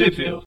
Possível.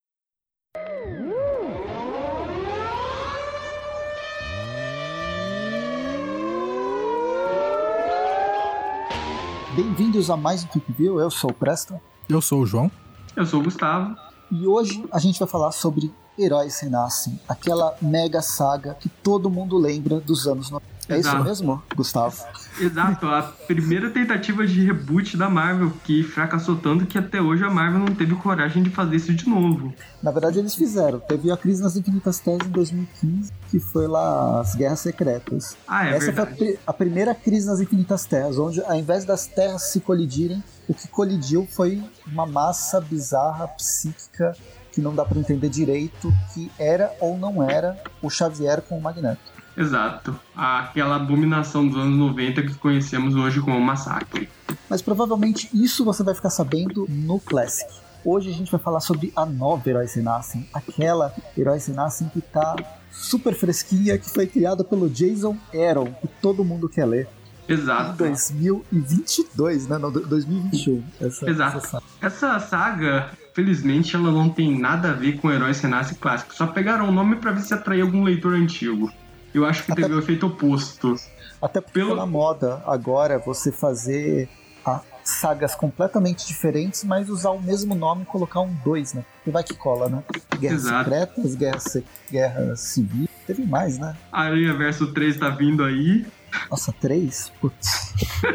Bem-vindos a mais um Trip View, eu sou o Preston. Eu sou o João. Eu sou o Gustavo. E hoje a gente vai falar sobre Heróis Renascem, aquela mega saga que todo mundo lembra dos anos 90. É Exato. isso mesmo, Gustavo? Exato, a primeira tentativa de reboot da Marvel, que fracassou tanto que até hoje a Marvel não teve coragem de fazer isso de novo. Na verdade, eles fizeram. Teve a Crise nas Infinitas Terras em 2015, que foi lá as Guerras Secretas. Ah, é Essa verdade. foi a, a primeira crise nas Infinitas Terras, onde ao invés das terras se colidirem, o que colidiu foi uma massa bizarra, psíquica, que não dá pra entender direito, que era ou não era o Xavier com o Magneto. Exato. Aquela abominação dos anos 90 que conhecemos hoje como Massacre. Mas provavelmente isso você vai ficar sabendo no Classic. Hoje a gente vai falar sobre a nova Heróis Renascem, aquela Heróis Renascem que tá super fresquinha, que foi criada pelo Jason Aaron, que todo mundo quer ler. Em Exato. 2022, né? Não, 2021. Essa, Exato. essa saga. Essa saga, felizmente, ela não tem nada a ver com Heróis Renasce Clássico. Só pegaram o nome pra ver se atraía algum leitor antigo. Eu acho que Até- teve o efeito oposto. Até porque Pelo- na moda agora você fazer a- sagas completamente diferentes, mas usar o mesmo nome e colocar um 2, né? E vai que cola, né? Guerras Exato. Secretas, Guerra, Se- Guerra Civil. Teve mais, né? Aranha Verso 3 tá vindo aí. Nossa, três? Putz.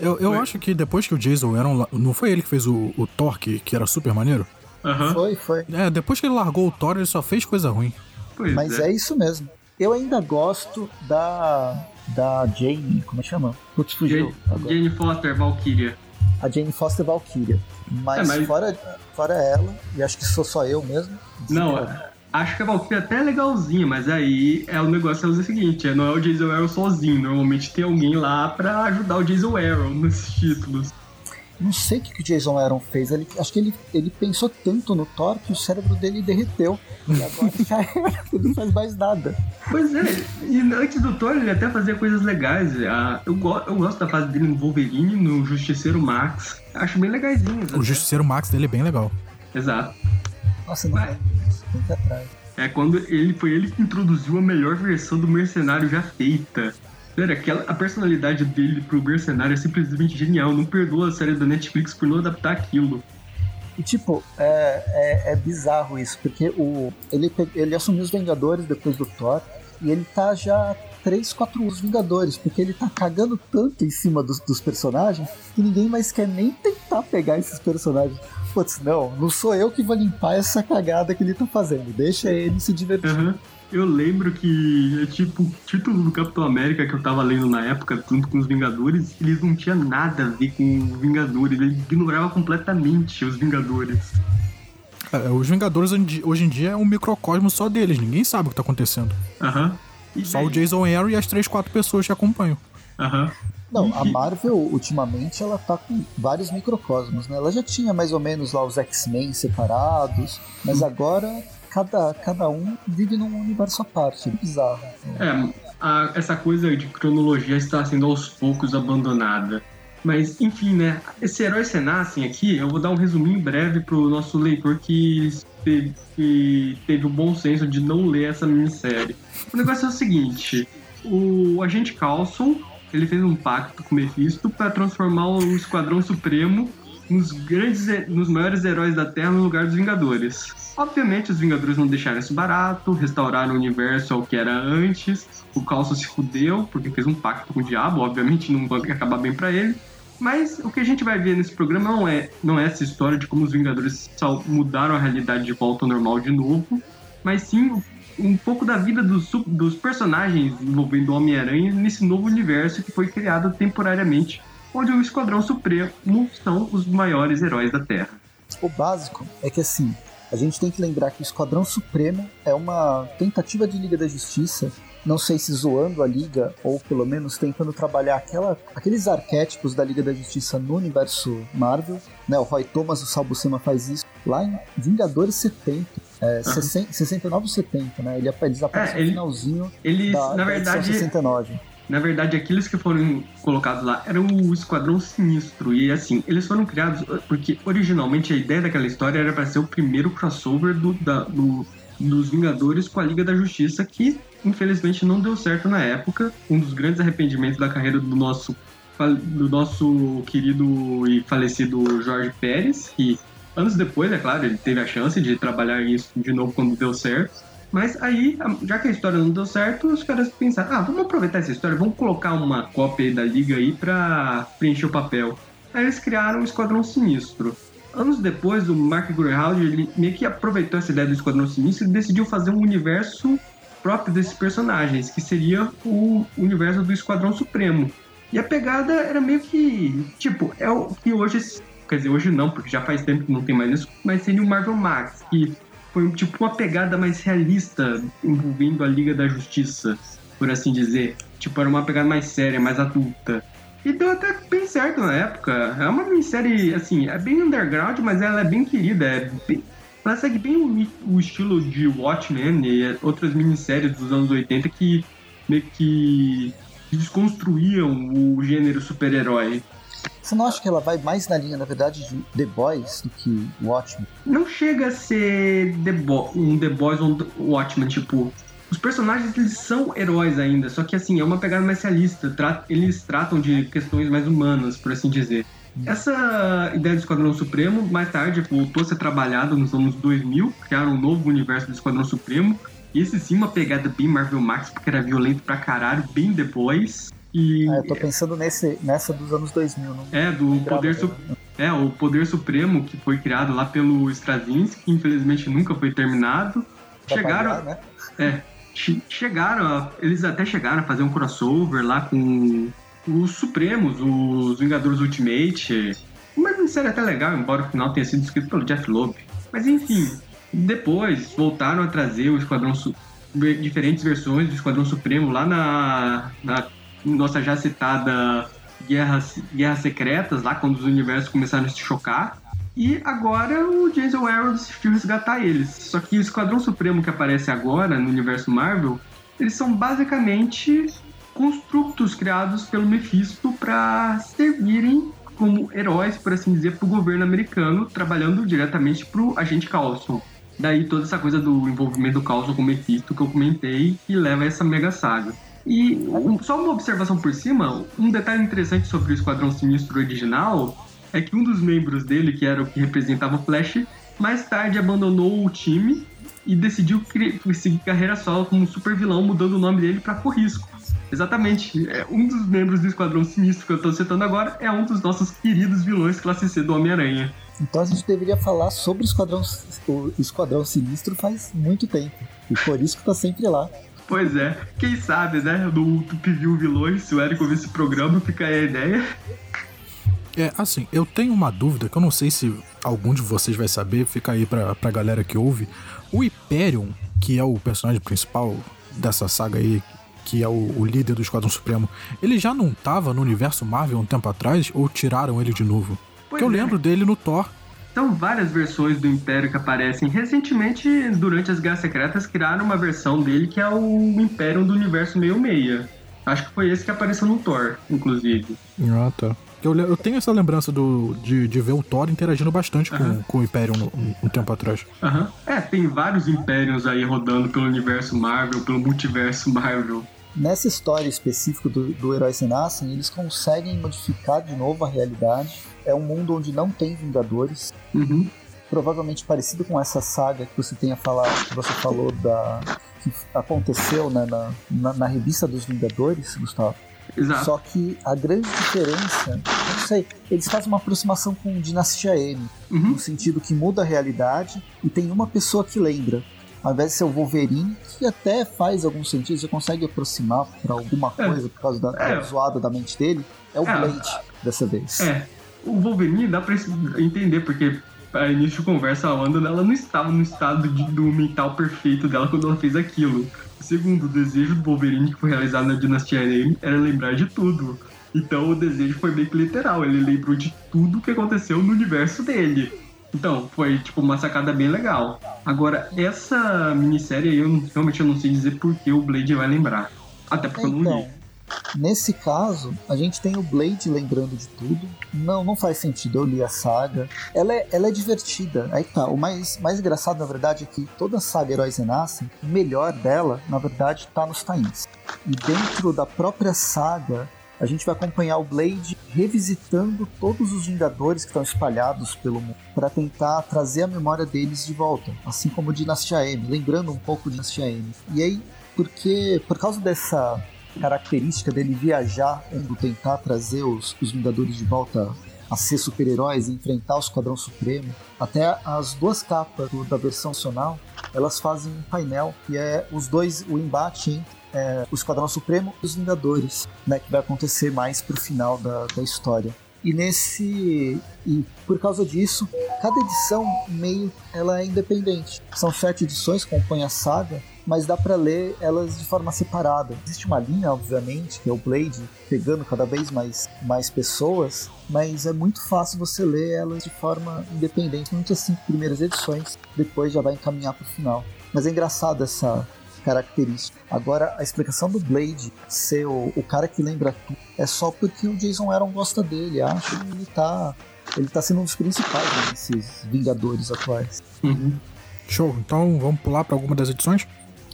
Eu, eu Foi. acho que depois que o Jason Aaron. la- Não foi ele que fez o, o Thor, que, que era super maneiro? Aham. Foi, foi. É, depois que ele largou o Thor, ele só fez coisa ruim. Pois Mas é isso mesmo. Eu ainda gosto da. Da Jane, como é que chama? Putz, fugiu. Jane. Jane Foster, Valkyria. A Jane Foster Valkyria. Mas, É, mas- Fora, fora ela, e acho que sou só eu mesmo. Não, acho que a Valkyria até é legalzinha, mas aí é o negócio é o seguinte, é, não é o Jason Aaron sozinho, normalmente tem alguém lá pra ajudar o Jason Aaron nesses títulos. Não sei o que, que o Jason Aaron fez. Ele, acho que ele, ele pensou tanto no Thor que o cérebro dele derreteu. E agora já era, ele não faz mais nada. Pois é, e antes do Thor ele até fazia coisas legais. Eu, go- eu gosto da fase dele no Wolverine, no Justiceiro Max. Acho bem legaisinho. O Justiceiro Max dele é bem legal. Exato. Nossa, não ir atrás. É quando ele foi ele que introduziu a melhor versão do mercenário já feita. Sério, aquela, a personalidade dele pro mercenário é simplesmente genial. Não perdoa a série da Netflix por não adaptar aquilo. E tipo, é, é, é bizarro isso, porque o, ele, ele assumiu os Vingadores depois do Thor, e ele tá já 3, 4 os Vingadores, porque ele tá cagando tanto em cima dos, dos personagens que ninguém mais quer nem tentar pegar esses personagens. Putz, não, não sou eu que vou limpar essa cagada que ele tá fazendo, deixa ele se divertir. Aham. Eu lembro que, é tipo, o título do Capitão América que eu tava lendo na época, junto com os Vingadores, eles não tinham nada a ver com os Vingadores. Ele ignorava completamente os Vingadores. É, os Vingadores hoje em dia- é um microcosmo só deles, ninguém sabe o que tá acontecendo. Aham. E Só o Jason Aaron e as três, quatro pessoas que acompanham. Aham. Não, a Marvel, ultimamente, ela tá com vários microcosmos, né? Ela já tinha mais ou menos lá os X-Men separados, mas agora cada, cada um vive num universo à parte. Bizarro. É, a- essa coisa de cronologia está sendo aos poucos abandonada. Mas, enfim, né? Esse Heróis Renascem aqui, eu vou dar um resuminho breve pro nosso leitor que teve, teve o bom senso de não ler essa minissérie. O negócio é o seguinte: o agente Coulson ele fez um pacto com o Mephisto para transformar o Esquadrão Supremo nos grandes, nos maiores heróis da Terra no lugar dos Vingadores. Obviamente, os Vingadores não deixaram isso barato, restauraram o universo ao que era antes. O Coulson se fudeu porque fez um pacto com o diabo, obviamente não vai acabar bem para ele. Mas o que a gente vai ver nesse programa não é, não é essa história de como os Vingadores mudaram a realidade de volta ao normal de novo, mas sim um pouco da vida dos, dos personagens envolvendo o Homem-Aranha nesse novo universo que foi criado temporariamente, onde o Esquadrão Supremo são os maiores heróis da Terra. O básico é que assim, a gente tem que lembrar que o Esquadrão Supremo é uma tentativa de Liga da Justiça, não sei se zoando a Liga, ou pelo menos tentando trabalhar aquela, aqueles arquétipos da Liga da Justiça no universo Marvel. Né? O Roy Thomas, o Sal Buscema faz isso lá em Vingadores 70. É, 60 69 ou 70, né? Ele, eles aparecem É, ele- no finalzinho Eles, da, na verdade, 69. Na verdade, aqueles que foram colocados lá eram o Esquadrão Sinistro. E assim, eles foram criados porque originalmente a ideia daquela história era para ser o primeiro crossover do, da, do, dos Vingadores com a Liga da Justiça, que infelizmente não deu certo na época. Um dos grandes arrependimentos da carreira do nosso, do nosso querido e falecido Jorge Pérez, que anos depois, é claro, ele teve a chance de trabalhar isso de novo quando deu certo. Mas aí, já que a história não deu certo, os caras pensaram, ah, vamos aproveitar essa história, vamos colocar uma cópia da liga aí pra preencher o papel. Aí eles criaram o Esquadrão Sinistro. Anos depois, o Mark ele meio que aproveitou essa ideia do Esquadrão Sinistro e decidiu fazer um universo próprio desses personagens, que seria o universo do Esquadrão Supremo. E a pegada era meio que, tipo, é o que hoje, quer dizer, hoje não, porque já faz tempo que não tem mais isso, mas seria o Marvel Max, que foi tipo uma pegada mais realista envolvendo a Liga da Justiça, por assim dizer. Tipo, era uma pegada mais séria, mais adulta. E deu até bem certo na época. É uma minissérie, assim, é bem underground, mas ela é bem querida. É bem... Ela segue bem o, o, estilo de Watchmen e outras minisséries dos anos 80 que meio que desconstruíam o gênero super-herói. Você não acha que ela vai mais na linha, na verdade, de The Boys do que Watchmen? Não chega a ser The Bo um The Boys ou um Watchmen, tipo. Os personagens eles são heróis ainda, só que assim, é uma pegada mais realista. Tra eles tratam de questões mais humanas, por assim dizer. Essa ideia do Esquadrão Supremo, mais tarde, voltou a ser trabalhada nos anos 2000, criaram um novo universo do Esquadrão Supremo. Esse sim, uma pegada bem Marvel Max, porque era violento pra caralho, bem The Boys. E... Ah, eu tô pensando nesse, nessa dos anos 2000. Não é, do Poder Su... É, o Poder Supremo, que foi criado lá pelo Straczynski, que infelizmente nunca foi terminado. Pra chegaram... Pagar, né? É, chegaram, a... eles até chegaram a fazer um crossover lá com os Supremos, os Vingadores Ultimate. Uma série até legal, embora o final tenha sido escrito pelo Jeff Loeb. Mas enfim, depois voltaram a trazer o Esquadrão Su... diferentes versões do Esquadrão Supremo lá na, na nossa já citada Guerras, Guerras Secretas, lá quando os universos começaram a se chocar. E agora o Jason Aaron decidiu resgatar eles. Só que o Esquadrão Supremo que aparece agora no universo Marvel, eles são basicamente construtos criados pelo Mephisto para servirem como heróis, por assim dizer, para o governo americano, trabalhando diretamente para o agente Coulson. Daí toda essa coisa do envolvimento do Coulson com o Mephisto que eu comentei, que leva a essa mega saga. E só uma observação por cima, um detalhe interessante sobre o Esquadrão Sinistro original é que um dos membros dele, que era o que representava o Flash, mais tarde abandonou o time e decidiu seguir carreira solo como super vilão, mudando o nome dele para Corrisco. Exatamente. É, um dos membros do Esquadrão Sinistro que eu estou citando agora é um dos nossos queridos vilões classe C do Homem-Aranha. Então a gente deveria falar sobre o Esquadrão, o Esquadrão Sinistro faz muito tempo. E por isso que tá sempre lá. Pois é, quem sabe, né? No Tupivil Vilões, se o Érico ouvir esse programa, fica aí a ideia. É, assim, eu tenho uma dúvida que eu não sei se algum de vocês vai saber, fica aí pra, pra galera que ouve. O Hyperion, que é o personagem principal dessa saga aí, que é o, o líder do Esquadrão Supremo, ele já não tava no universo Marvel um tempo atrás ou tiraram ele de novo? Pois Porque eu é. lembro dele no Thor. São várias versões do Império que aparecem. Recentemente, durante as Guerras Secretas, criaram uma versão dele que é o Império do Universo Meio Meia. Acho que foi esse que apareceu no Thor, inclusive. Ah, tá. Eu, eu tenho essa lembrança do, de, de ver o Thor interagindo bastante com, com o Império um, um, tempo atrás. Uhum. É, tem vários Impérios aí rodando pelo universo Marvel, pelo multiverso Marvel. Nessa história específica do, do Herói Sem Nascem, eles conseguem modificar de novo a realidade é um mundo onde não tem Vingadores. Uhum. Provavelmente parecido com essa saga que você tenha falado, que você falou da que aconteceu né, na, na, na revista dos Vingadores, Gustavo. Exato. Só que a grande diferença, não sei, eles fazem uma aproximação com Dinastia M, uhum. no sentido que muda a realidade e tem uma pessoa que lembra. Ao invés de ser o Wolverine, que até faz algum sentido, você consegue aproximar para alguma é. coisa é. por causa da, é. da zoada da mente dele, é o é. Blade dessa vez. É, o Wolverine dá pra entender, porque a início de conversa, a Wanda ela não estava no estado de, do mental perfeito dela quando ela fez aquilo. Segundo, o desejo do Wolverine que foi realizado na Dinastia M era lembrar de tudo. Então o desejo foi bem que literal, ele lembrou de tudo que aconteceu no universo dele. Então, foi tipo uma sacada bem legal. Agora, essa minissérie eu realmente eu não sei dizer por que o Blade vai lembrar. Até porque então, eu não li. Então, Nesse caso, a gente tem o Blade lembrando de tudo. Não, não faz sentido, eu li a saga. Ela é, ela é divertida. Aí tá, o mais, mais engraçado, na verdade, é que toda a saga Heróis Renascem, o melhor dela, na verdade, tá nos tains. E dentro da própria saga, a gente vai acompanhar o Blade revisitando todos os Vingadores que estão espalhados pelo mundo para tentar trazer a memória deles de volta, assim como Dinastia M, lembrando um pouco de Dinastia M. E aí, porque por causa dessa característica dele viajar, indo tentar trazer os, os Vingadores de volta a ser super-heróis enfrentar o Esquadrão Supremo, até as duas capas da versão nacional, elas fazem um painel que é os dois, o embate entre é, o Esquadrão Supremo e os Vingadores, né, que vai acontecer mais pro final da, da história. E nesse e por causa disso, cada edição meio ela é independente. São sete edições que compõem a saga, mas dá para ler elas de forma separada. Existe uma linha, obviamente, que é o Blade pegando cada vez mais mais pessoas, mas é muito fácil você ler elas de forma independente, muitas cinco primeiras edições, depois já vai encaminhar para o final. Mas é engraçado essa característica. Agora, a explicação do Blade ser o, o cara que lembra tudo é só porque o Jason Aaron gosta dele. Acho que ele tá, ele tá sendo um dos principais desses Vingadores atuais. Uhum. Show. Então vamos pular para alguma das edições?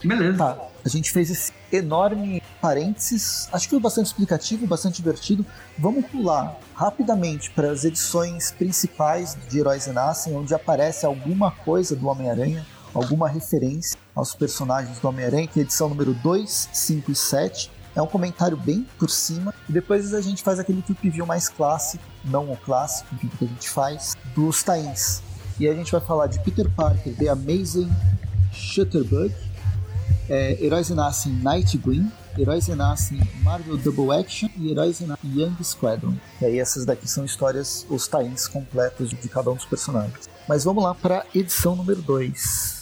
Beleza. Tá. A gente fez esse enorme parênteses. Acho que foi bastante explicativo, bastante divertido. Vamos pular rapidamente para as edições principais de Heróis Renascem, onde aparece alguma coisa do Homem-Aranha alguma referência aos personagens do Homem-Aranha, que é edição número 2, 5 e 7. É um comentário bem por cima. E depois a gente faz aquele trip view mais clássico, não o clássico que a gente faz, dos Tains. E a gente vai falar de Peter Parker, The Amazing Shutterbug, é, Heróis Renascem Night Green, Heróis Renascem Marvel Double Action e Heróis Renascem Young Squadron. E aí essas daqui são histórias, os tains completos de cada um dos personagens. Mas vamos lá para edição número 2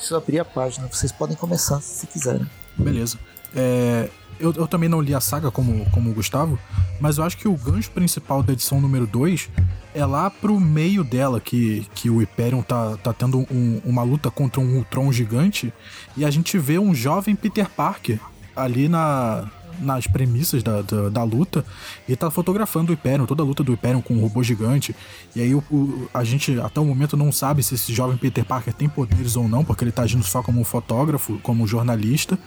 preciso abrir a página. Vocês podem começar se quiserem. Beleza. É, eu, eu, também não li a saga como, como o Gustavo, mas eu acho que o gancho principal da edição número 2 é lá pro meio dela, que, que o Hyperion tá, tá tendo um, uma luta contra um Ultron gigante, e a gente vê um jovem Peter Parker ali na, nas premissas da, da, da, luta e tá fotografando o Hyperion, toda a luta do Hyperion com o robô gigante. E aí o, o, a gente até o momento não sabe se esse jovem Peter Parker tem poderes ou não, porque ele tá agindo só como um fotógrafo, como um jornalista.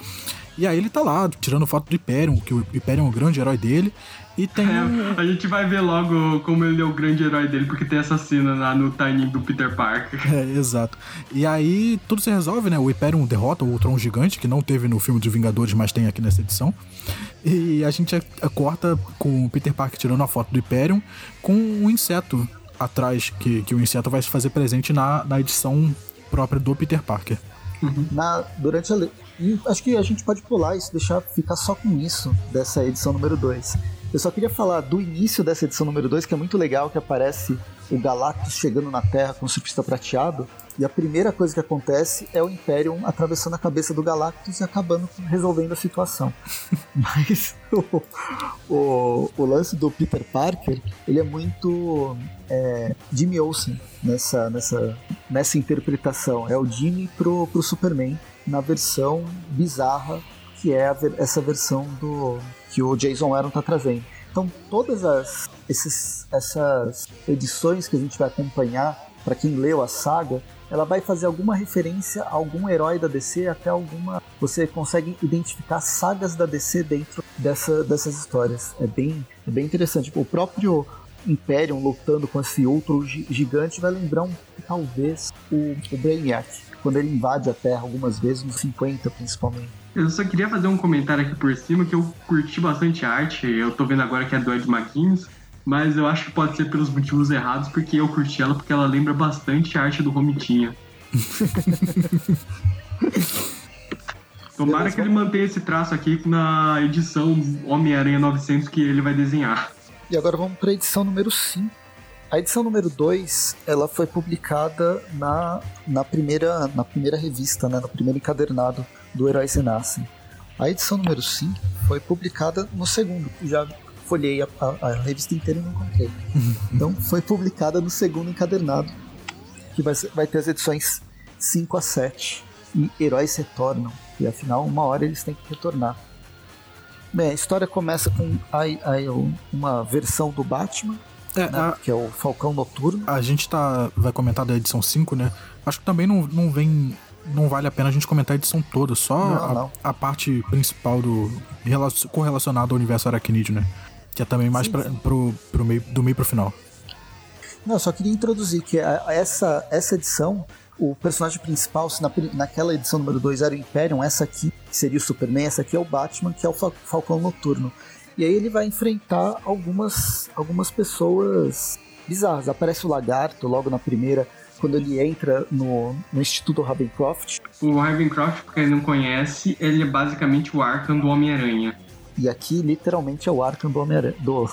E aí ele tá lá, tirando foto do Hyperion, que o Hyperion é o grande herói dele. E tem. É, a gente vai ver logo como ele é o grande herói dele, porque tem essa cena lá no timing do Peter Parker. É, exato. E aí tudo se resolve, né? O Hyperion derrota o Ultron gigante, que não teve no filme dos Vingadores, mas tem aqui nessa edição. E a gente corta com o Peter Parker tirando a foto do Hyperion com um inseto atrás, que, que o inseto vai se fazer presente na, na edição própria do Peter Parker. Uhum. Na, durante a. E acho que a gente pode pular isso, deixar ficar só com isso dessa edição número 2. Eu só queria falar do início dessa edição número 2, que é muito legal, que aparece o Galactus chegando na Terra com o surfista prateado, e a primeira coisa que acontece é o Imperium atravessando a cabeça do Galactus e acabando resolvendo a situação. Mas o, o, o, lance do Peter Parker, ele é muito é, Jimmy Olsen nessa, nessa, nessa interpretação. É o Jimmy pro, pro Superman na versão bizarra que é a, essa versão do que o Jason Aaron está trazendo. Então, todas as, esses, essas edições que a gente vai acompanhar, para quem leu a saga, ela vai fazer alguma referência a algum herói da DC, até alguma. Você consegue identificar sagas da DC dentro dessa, dessas histórias. É bem, é bem interessante. O próprio Imperium lutando com esse outro gigante vai lembrar um, talvez o, o Brainiac, quando ele invade a Terra algumas vezes, nos 50 principalmente. Eu só queria fazer um comentário aqui por cima que eu curti bastante a arte. Eu tô vendo agora que é do Ed McKinney, mas eu acho que pode ser pelos motivos errados, porque eu curti ela porque ela lembra bastante a arte do Romitinha. Tomara que ele mantenha esse traço aqui na edição Homem-Aranha 900 que ele vai desenhar. E agora vamos para a edição número 5. A edição número 2, ela foi publicada na, na, primeira, na primeira revista, né, no primeiro encadernado do Heróis Renascem. A edição número 5 foi publicada no segundo. Já folhei a, a, a revista inteira e não encontrei. então foi publicada no segundo encadernado, que vai, vai ter as edições 5 a 7. E Heróis Retornam. E afinal, uma hora eles têm que retornar. Bem, a história começa com a, a, uma versão do Batman, é, né, a, que é o Falcão Noturno. A gente tá, vai comentar da edição 5, né? Acho que também não, não vem. Não vale a pena a gente comentar a edição toda, só não, a, não. a, parte principal do correlacionada ao universo aracnídeo, né? Que é também mais pra, pro, pro meio, do meio pro final. Não, só queria introduzir que a, essa, essa edição, o personagem principal, se na, naquela edição número 2 era o Imperium, essa aqui seria o Superman, essa aqui é o Batman, que é o Falcão Noturno. E aí ele vai enfrentar algumas, algumas pessoas bizarras. Aparece o Lagarto logo na primeira, quando ele entra no, no Instituto Ravencroft. O Ravencroft, pra quem não conhece, ele é basicamente o Arkham do Homem-Aranha. E aqui, literalmente, é o Arkham do Homem-Aranha. Do,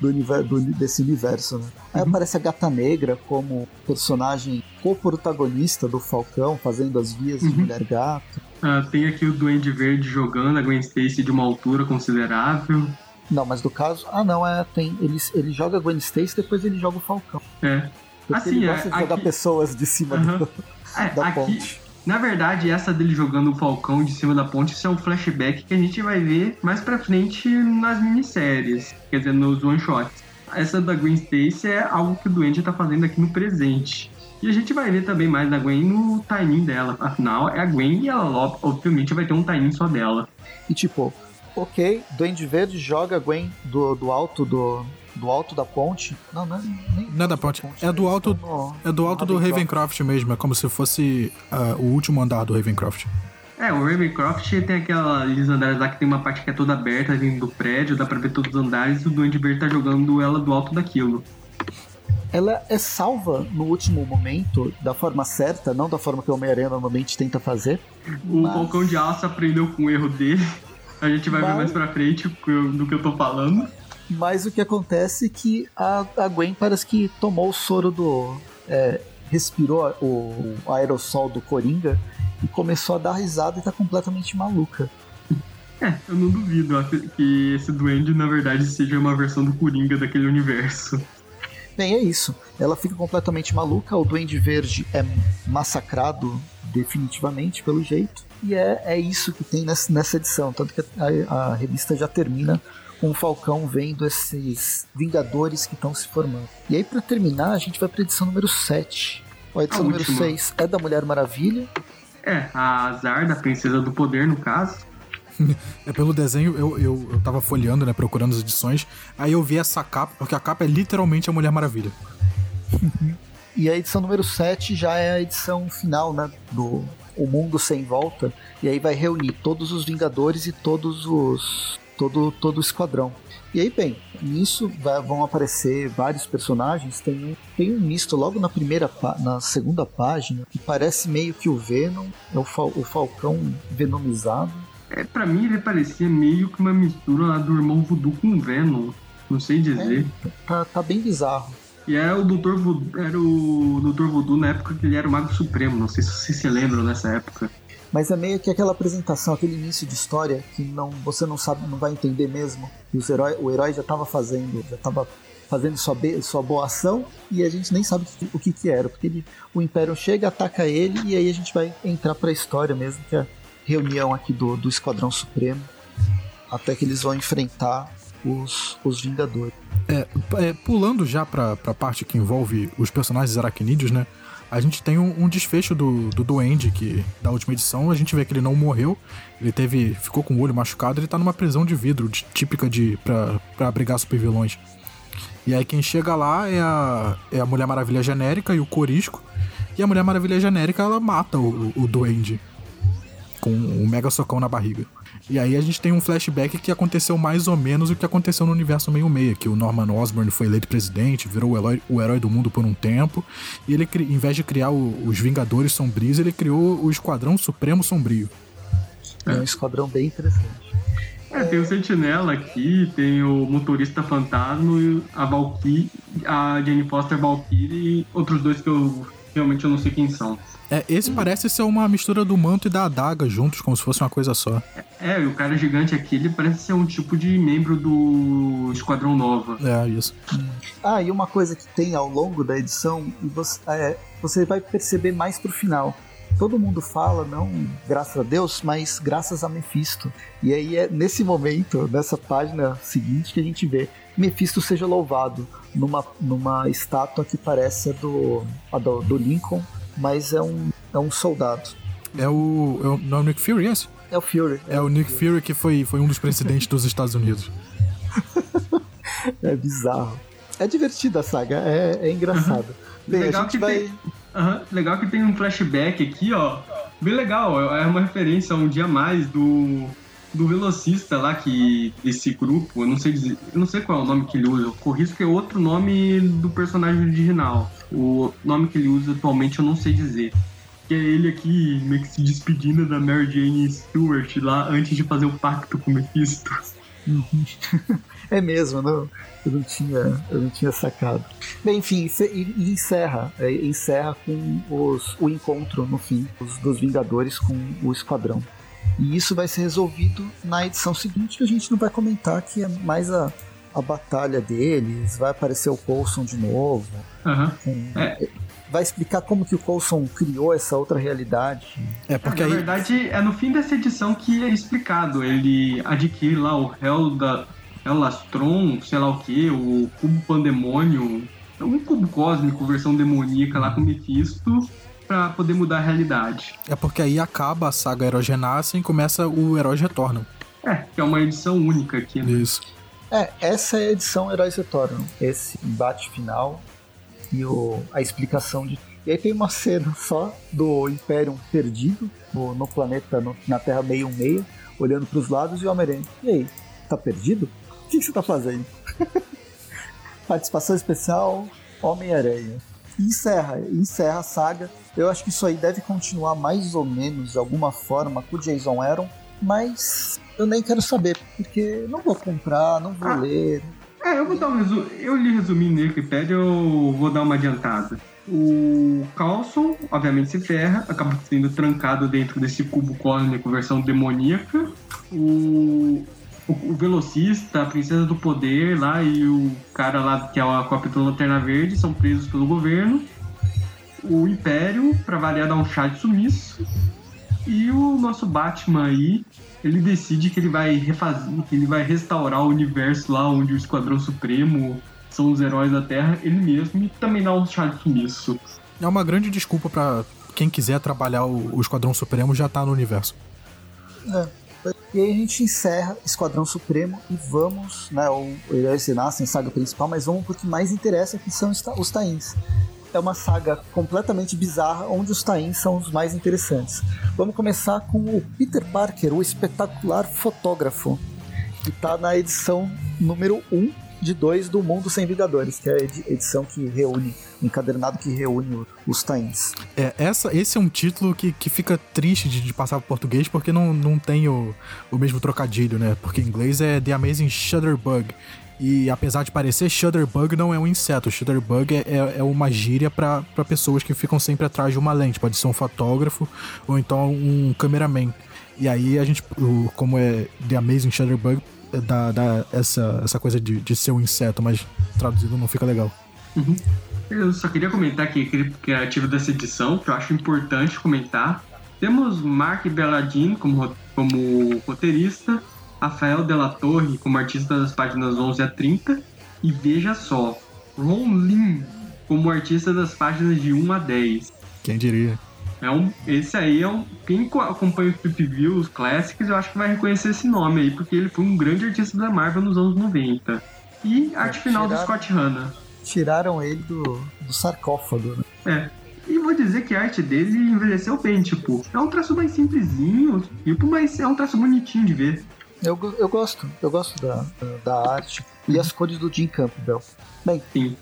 do, universo, do, desse universo, né? Aí uhum. aparece a Gata Negra como personagem co-protagonista do Falcão, fazendo as vias uhum. de Mulher Gato. Ah, tem aqui o Duende Verde jogando a Gwen Stacy de uma altura considerável. Não, mas do caso. Ah, não, é. Tem, ele, ele joga a Gwen Stacy depois ele joga o Falcão. É. Porque assim, ele gosta é, de jogar aqui... pessoas de cima uhum. do, é, da aqui, ponte. Na verdade, essa dele jogando o Falcão de cima da ponte, isso é um flashback que a gente vai ver mais pra frente nas minisséries, quer dizer, nos one-shots. Essa da Gwen Stacy é algo que o Duende tá fazendo aqui no presente. E a gente vai ver também mais da Gwen no timing dela. Afinal, é a Gwen e ela, obviamente, vai ter um timing só dela. E tipo, ok, Duende Verde joga a Gwen do, do alto do, do alto da ponte. Não, não é, nem não é da ponte. ponte. É do alto, no, é do alto do Ravencroft mesmo. É como se fosse uh, o último andar do Ravencroft. É, o Ravencroft tem aqueles andares lá que tem uma parte que é toda aberta vindo do prédio, dá pra ver todos os andares e o Duende Verde tá jogando ela do alto daquilo ela é salva no último momento, da forma certa, não da forma que o Homem-Aranha normalmente tenta fazer. O mas... Falcão de Aço aprendeu com o erro dele. A gente vai mas... ver mais pra frente do que eu tô falando. Mas o que acontece é que a, a Gwen parece que tomou o soro do. É, respirou o, o aerossol do Coringa e começou a dar risada e tá completamente maluca. É, eu não duvido que esse duende, na verdade, seja uma versão do Coringa daquele universo. Bem, é isso. Ela fica completamente maluca, o Duende Verde é massacrado definitivamente, pelo jeito. E é, é isso que tem nessa, nessa edição. Tanto que a, a revista já termina com o Falcão vendo esses Vingadores que estão se formando. E aí, para terminar, a gente vai pra edição número 7. A edição a número última. 6 é da Mulher Maravilha. É, a Azar, da Princesa do Poder, no caso. é pelo desenho, eu, eu, eu tava folheando, né, procurando as edições, aí eu vi essa capa, porque a capa é literalmente a Mulher Maravilha. e a edição número 7 já é a edição final, né, do O Mundo Sem Volta, e aí vai reunir todos os Vingadores e todos os... todo, todo o esquadrão. E aí, bem, nisso vai, vão aparecer vários personagens. Tem um, tem um misto logo na primeira, na segunda página, que parece meio que o Venom, é o, Fal, o Falcão venomizado. É, pra mim ele parecia meio que uma mistura lá do irmão Voodoo com o Venom. Não sei dizer. É, tá, tá bem bizarro. E é o Dr. Voodoo, era o Dr. Voodoo na época que ele era o Mago Supremo. Não sei se vocês se lembram dessa época. Mas é meio que aquela apresentação, aquele início de história que não, você não sabe, não vai entender mesmo. E os herói, o herói já estava fazendo, já estava fazendo sua, be, sua boa ação e a gente nem sabe o que, que era, porque ele, o Império chega, ataca ele e aí a gente vai entrar para a história mesmo, que é reunião aqui do, do Esquadrão Supremo, até que eles vão enfrentar os, os Vingadores. É, é, pulando já pra, pra parte que envolve os personagens aracnídeos, né? A gente tem um, um, desfecho do, do Duende, que da última edição a gente vê que ele não morreu, ele teve. ficou com o olho machucado, ele tá numa prisão de vidro, de, típica de. Pra, pra abrigar super vilões. E aí quem chega lá é a, é a Mulher Maravilha genérica e o Corisco. E a Mulher Maravilha genérica ela mata o, o, o Duende com um mega socão na barriga. E aí a gente tem um flashback que aconteceu mais ou menos o que aconteceu no universo meio-meia, que o Norman Osborn foi eleito presidente, virou o herói, o herói do mundo por um tempo, e ele, em vez de criar o, os Vingadores Sombrios, ele criou o Esquadrão Supremo Sombrio. É um esquadrão bem interessante. É, tem o Sentinela aqui, tem o Motorista Fantasma, a Valkyrie, a Jane Foster Valkyrie e outros dois que eu realmente eu não sei quem são. É, esse parece ser uma mistura do manto e da adaga juntos, como se fosse uma coisa só. É, e o cara gigante aqui, ele parece ser um tipo de membro do Esquadrão Nova. É, isso. Ah, e uma coisa que tem ao longo da edição, e você, é, você vai perceber mais pro final, todo mundo fala, não graças a Deus, mas graças a Mephisto. E aí é nesse momento, nessa página seguinte, que a gente vê Mephisto seja louvado numa, numa estátua que parece a do, a do, do Lincoln, mas é um, é um soldado. É o, é o, não é o Nick Fury, esse? É o Fury. É, é o Nick Fury que foi, foi um dos presidentes dos Estados Unidos. é bizarro. É divertida a saga, é, é engraçado. Uhum. Bem, legal que vai... tem, uhum, legal que tem um flashback aqui, ó. Bem legal, é uma referência a um dia mais do do velocista lá que desse grupo, eu não sei dizer, eu não sei qual é o nome que ele usa. Que é outro nome do personagem original. O nome que ele usa atualmente eu não sei dizer. Que é ele aqui meio que se despedindo da Mary Jane Stewart lá antes de fazer o pacto com o Mephisto. é mesmo, não? Eu não tinha, eu não tinha sacado. Bem, enfim, e encerra, é, encerra com os, o encontro no fim os, dos Vingadores com o Esquadrão. E isso vai ser resolvido na edição seguinte, que a gente não vai comentar, que é mais a, a batalha deles, vai aparecer o Coulson de novo. Uhum. Com, é. Vai explicar como que o Coulson criou essa outra realidade. É porque Na aí... verdade, é no fim dessa edição que é explicado. Ele adquire lá o Hell da Elastron, sei lá o que, o Cubo Pandemônio, um cubo cósmico, versão demoníaca lá com Mephisto para poder mudar a realidade. É porque aí acaba a saga Heróis Renascem e começa o Heróis Retornam. É, que é uma edição única aqui, né? Isso. É, essa é a edição Heróis Retornam. Esse embate final e o, a explicação de. E aí tem uma cena só do Império perdido no, no planeta, no, na Terra 616, olhando para os lados e o Homem-Aranha. E aí, tá perdido? O que, que você tá fazendo? Participação especial Homem-Aranha encerra, encerra a saga. Eu acho que isso aí deve continuar mais ou menos de alguma forma com o Jason Aaron, mas eu nem quero saber, porque não vou comprar, não vou ah, ler. É, eu vou dar um resumo. Eu li resumindo no Wikipedia, eu vou dar uma adiantada. O Carlson, obviamente, se ferra, acaba sendo trancado dentro desse cubo cósmico versão demoníaca. O o, velocista, a princesa do poder lá e o cara lá que é a cópia do Lanterna Verde são presos pelo governo. O Império, pra variar, dá um chá de sumiço. E o nosso Batman aí, ele decide que ele vai refazer, que ele vai restaurar o universo lá onde o Esquadrão Supremo são os heróis da Terra, ele mesmo, e também dá um de sumiço. É uma grande desculpa para quem quiser trabalhar o, o Esquadrão Supremo já tá no universo. É. E aí a gente encerra Esquadrão Supremo e vamos, né, o Heróis Renascem, saga principal, mas vamos pro que mais interessa, que são os tains. É uma saga completamente bizarra, onde os tains são os mais interessantes. Vamos começar com o Peter Parker, o espetacular fotógrafo, que está na edição número 1 de 2 do Mundo Sem Vingadores, que é a edição que reúne encadernado que reúne os tains. É, essa, esse é um título que, que fica triste de, de passar para português porque não, não tem o, o mesmo trocadilho, né? Porque em inglês é The Amazing Shutterbug. E apesar de parecer, Shutterbug não é um inseto. Shutterbug é, é, é uma gíria para pessoas que ficam sempre atrás de uma lente. Pode ser um fotógrafo ou então um cameraman. E aí a gente, como é The Amazing Shutterbug, dá, dá essa, essa coisa de, de ser um inseto, mas traduzido não fica legal. Uhum. Eu só queria comentar aqui criativo dessa edição, que eu acho importante comentar. Temos Mark Belladin como, como roteirista, Rafael Della Torre como artista das páginas 11 a 30, e veja só, Ron Lin como artista das páginas de 1 a 10. Quem diria? É um, esse aí é um. Quem acompanha o Flip View, os clássicos, eu acho que vai reconhecer esse nome aí, porque ele foi um grande artista da Marvel nos anos 90. E arte final do Scott Hanna tiraram ele do, do sarcófago, né? É. E vou dizer que a arte dele envelheceu bem, tipo, é um traço mais simplesinho, tipo, mas é um traço bonitinho de ver. Eu, eu gosto, eu gosto da, da arte e as cores do Jim Campbell. Bem, Sim.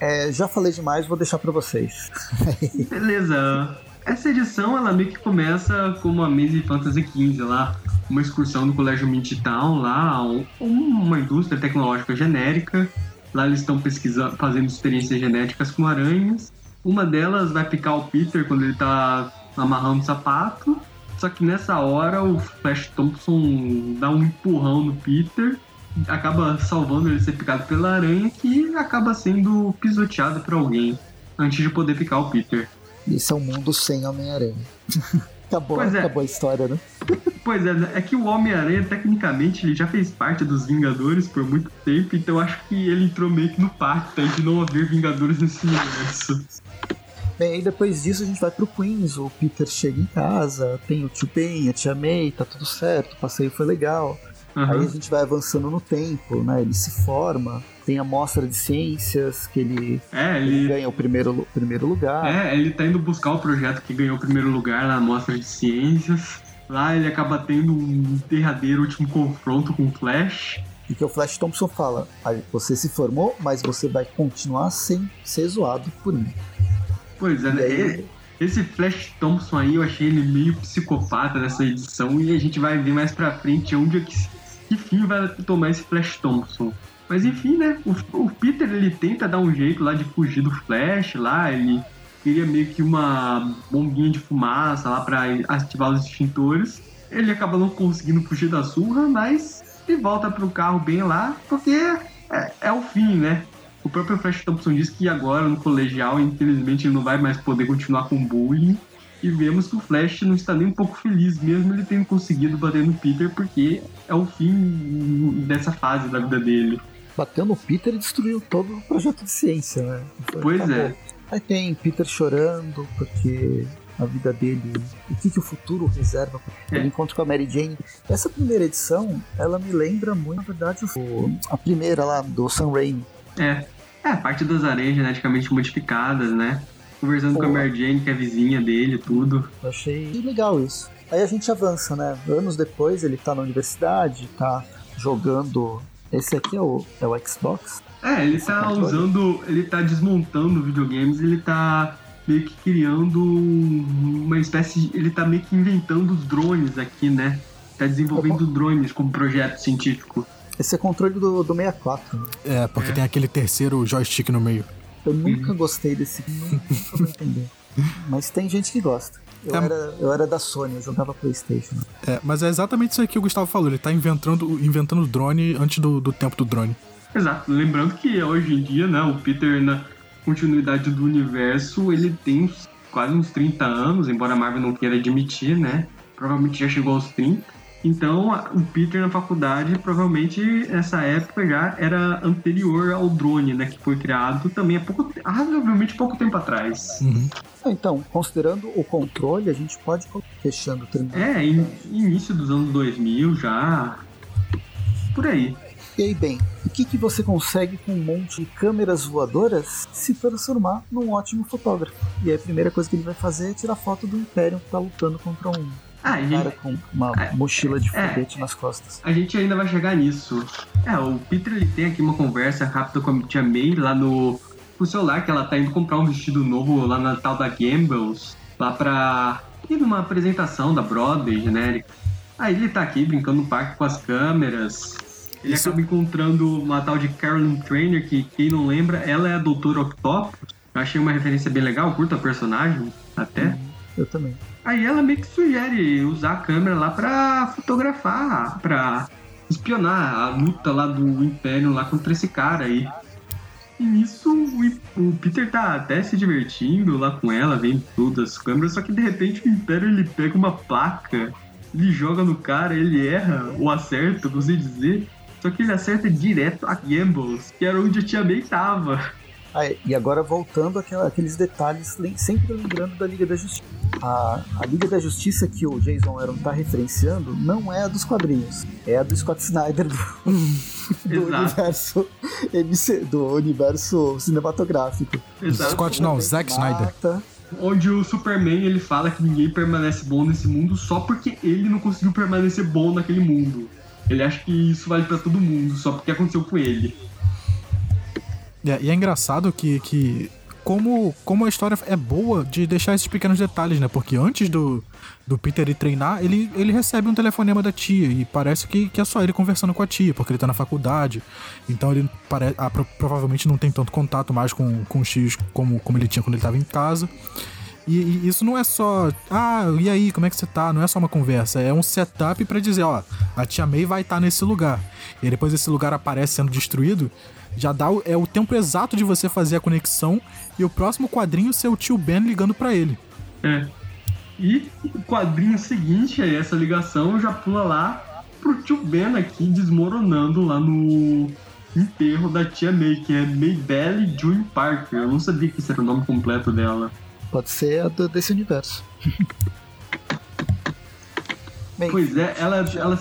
É, já falei demais, vou deixar para vocês. Beleza. Essa edição, ela meio que começa como a Maze Fantasy XV lá, uma excursão no Colégio Midtown lá, uma indústria tecnológica genérica, Lá eles estão pesquisando, fazendo experiências genéticas com aranhas. Uma delas vai picar o Peter quando ele tá amarrando o sapato. Só que nessa hora o Flash Thompson dá um empurrão no Peter, acaba salvando ele ser picado pela aranha, que acaba sendo pisoteado por alguém antes de poder picar o Peter. Esse é um mundo sem Homem-Aranha. acabou, Pois é. acabou a história, né? Pois é, é que o Homem-Aranha, tecnicamente, ele já fez parte dos Vingadores por muito tempo, então acho que ele entrou meio que no pacto de não haver Vingadores nesse universo. Bem, aí depois disso a gente vai pro Queens, o Peter chega em casa, tem o tio Ben, a tia May, tá tudo certo, o passeio foi legal. Aí a gente vai avançando no tempo, né? Ele se forma, tem a mostra de ciências, que ele, É, ele ele, ganha o primeiro, primeiro lugar. é, ele tá indo buscar o projeto que ganhou o primeiro lugar na Mostra de Ciências. Lá ele acaba tendo um derradeiro último confronto com o Flash. E que o Flash Thompson fala: "Aí, você se formou, mas você vai continuar sem ser zoado por mim. Pois é, né? Esse Flash Thompson aí, eu achei ele meio psicopata nessa edição e a gente vai ver mais pra frente onde é que, que fim vai tomar esse Flash Thompson. Mas enfim, né? O, o Peter ele tenta dar um jeito lá de fugir do Flash lá, ele queria meio que uma bombinha de fumaça lá pra ativar os extintores. Ele acaba não conseguindo fugir da surra, mas ele volta pro carro bem lá, porque é, é o fim, né? O próprio Flash Thompson disse que agora no colegial, infelizmente, ele não vai mais poder continuar com bullying. E vemos que o Flash não está nem um pouco feliz, mesmo ele tendo conseguido bater no Peter, porque é o fim dessa fase da vida dele. bateu no Peter e destruiu todo o projeto de ciência, né? Foi- Pois acabou. é. Aí tem Peter chorando porque a vida dele, o que, que o futuro reserva. ele. É. Ele encontra com a Mary Jane. Essa primeira edição, ela me lembra muito, na verdade, o- a primeira lá do Sam Raimi. É. É, parte das aranhas geneticamente modificadas, né? Conversando com a. Mary Jane, que é vizinha dele, tudo. Eu achei legal isso. Aí a gente avança, né? Anos depois ele tá na universidade, tá jogando. Esse aqui é o, é o Xbox. É, ele Esse tá controle. usando. Ele tá desmontando videogames, ele tá meio que criando um- uma espécie de. Ele tá meio que inventando os drones aqui, né? Tá desenvolvendo drones como projeto científico. Esse é controle do, do 64. né? É, porque É. tem aquele terceiro joystick no meio. Eu nunca gostei desse. Nunca vou entender. Mas tem gente que gosta. Eu, É. era, eu era da Sony, eu jogava Playstation. É, mas é exatamente isso aí que o Gustavo falou. Ele tá inventando, inventando drone antes do, do tempo do drone. Exato. Lembrando que hoje em dia, né, o Peter, na continuidade do universo, ele tem quase uns 30 anos, embora a Marvel não queira admitir, né? Provavelmente já chegou aos 30. Então, o Peter na faculdade, provavelmente essa época já era anterior ao drone, né? Que foi criado também há pouco, te- razoavelmente pouco tempo atrás. Uhum. Ah, Então, considerando o controle, a gente pode fechando, terminando. É, in- início dos anos 2000 já. Por aí. E aí, bem, o que, que você consegue com um monte de câmeras voadoras se transformar num ótimo fotógrafo? E aí a primeira coisa que ele vai fazer é tirar foto do Império que tá lutando contra um Ah, e cara com uma É, mochila de é. foguete nas costas. A gente ainda vai chegar nisso. É, o Peter ele tem aqui uma conversa rápida com a tia May lá no, no celular, que ela tá indo comprar um vestido novo lá na tal da Gambles, lá pra ir numa apresentação da Broadway genérica. Aí ele tá aqui brincando no parque com as câmeras. Ele Isso- acaba encontrando uma tal de Carolyn Trainer, que quem não lembra, ela é a Doutora Octopus. Eu achei uma referência bem legal, curto a personagem até. Eu também. Aí ela meio que sugere usar a câmera lá pra fotografar, pra espionar a luta lá do Império lá contra esse cara aí. E nisso o, Peter tá até se divertindo lá com ela, vendo tudo as câmeras, só que de repente o Império ele pega uma placa, ele joga no cara, ele erra ou acerta, não sei dizer. Só que ele acerta direto a Gambles, que era onde a Tia May tava. Ah, e agora voltando àquela, aqueles detalhes, lem- sempre lembrando da Liga da Justiça. A, a Liga da Justiça que o Jason Aaron tá referenciando não é a dos quadrinhos, é a do Scott Snyder do, do universo MC, do universo cinematográfico. Exato. Scott não, Zack Snyder. Mata, onde o Superman ele fala que ninguém permanece bom nesse mundo só porque ele não conseguiu permanecer bom naquele mundo. Ele acha que isso vale pra todo mundo, só porque aconteceu com ele. É, e é engraçado que, que como, como a história é boa de deixar esses pequenos detalhes, né? Porque antes do, do Peter ir treinar, ele, ele recebe um telefonema da tia e parece que, que é só ele conversando com a tia, porque ele tá na faculdade. Então ele pare, ah, pro- provavelmente não tem tanto contato mais com, com o X como, como ele tinha quando ele tava em casa. E, e, isso não é só, ah, e aí, como é que você tá? Não é só uma conversa, é um setup para dizer, ó, a tia May vai estar tá nesse lugar. E depois esse lugar aparece sendo destruído, já dá o, é o tempo exato de você fazer a conexão e o próximo quadrinho ser o tio Ben ligando para ele. É. E o quadrinho seguinte, essa ligação já pula lá pro tio Ben aqui desmoronando lá no enterro da tia May, que é Maybelle June Parker. Eu não sabia que esse era o nome completo dela. Pode ser a do, desse universo. Bem, pois é, ela, ela,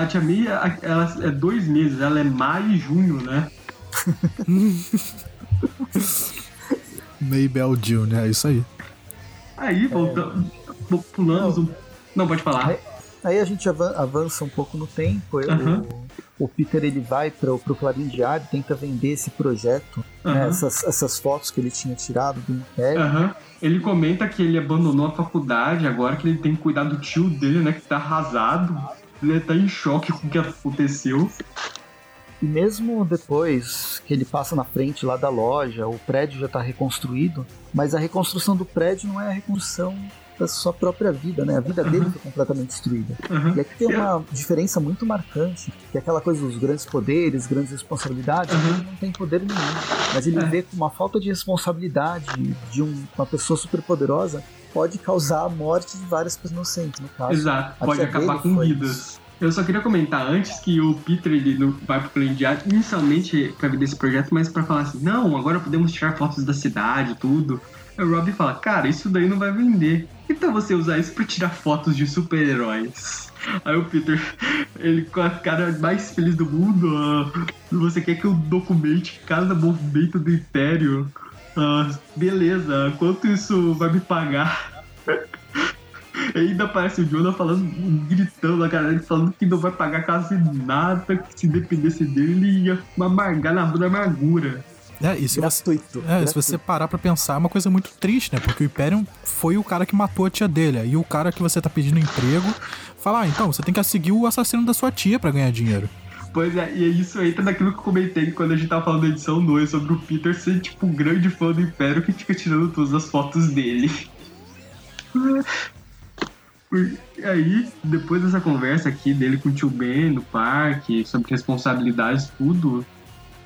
a tia May ela é dois meses, ela é maio e junho, né? Maybell June, é isso aí. Aí, voltamos, é... pulamos um... Não, pode falar. Aí, aí, a gente avança um pouco no tempo. Uhum o Peter ele vai para o Clarim Diário, tenta vender esse projeto, uhum. né, essas, essas fotos que ele tinha tirado do Império. Uhum. Ele comenta que ele abandonou a faculdade agora que ele tem que cuidar do tio dele, né, que tá arrasado. Ele tá em choque com o que aconteceu. E mesmo depois que ele passa na frente lá da loja, o prédio já está reconstruído, mas a reconstrução do prédio não é a reconstrução da sua própria vida, né? A vida dele foi completamente destruída. Uhum. E aqui tem uma diferença muito marcante, que é aquela coisa dos grandes poderes, grandes responsabilidades, uhum. ele não tem poder nenhum. Mas ele é. vê que uma falta de responsabilidade de um, uma pessoa super poderosa pode causar a morte de várias pessoas inocentes, no caso. Exato, pode acabar com vidas. Eu só queria comentar antes que o Peter ele não vai pro Plane inicialmente para ver esse projeto, mas para falar assim, não, agora podemos tirar fotos da cidade, tudo. O Rob fala, cara, isso daí não vai vender. Tal você usar isso pra tirar fotos de super-heróis? Aí o Peter, ele com a cara mais feliz do mundo, uh, você quer que eu documente cada movimento do Império? Uh, beleza, quanto isso vai me pagar? E ainda aparece o Jonah falando, gritando na cara dele, falando que não vai pagar quase nada, que se dependesse dele ia amargar na rua da amargura. É, e se gratuito. Você, é, gratuito. se você parar pra pensar, é uma coisa muito triste, né? Porque o Hyperion foi o cara que matou a tia dele. E o cara que você tá pedindo emprego fala, ah, então, você tem que seguir o assassino da sua tia para ganhar dinheiro. Pois é, e isso entra naquilo que eu comentei quando a gente tava falando da edição 2 sobre o Peter ser, tipo, um grande fã do Império que fica tirando todas as fotos dele. E aí, depois dessa conversa aqui dele com o tio Ben no parque, sobre responsabilidades, tudo,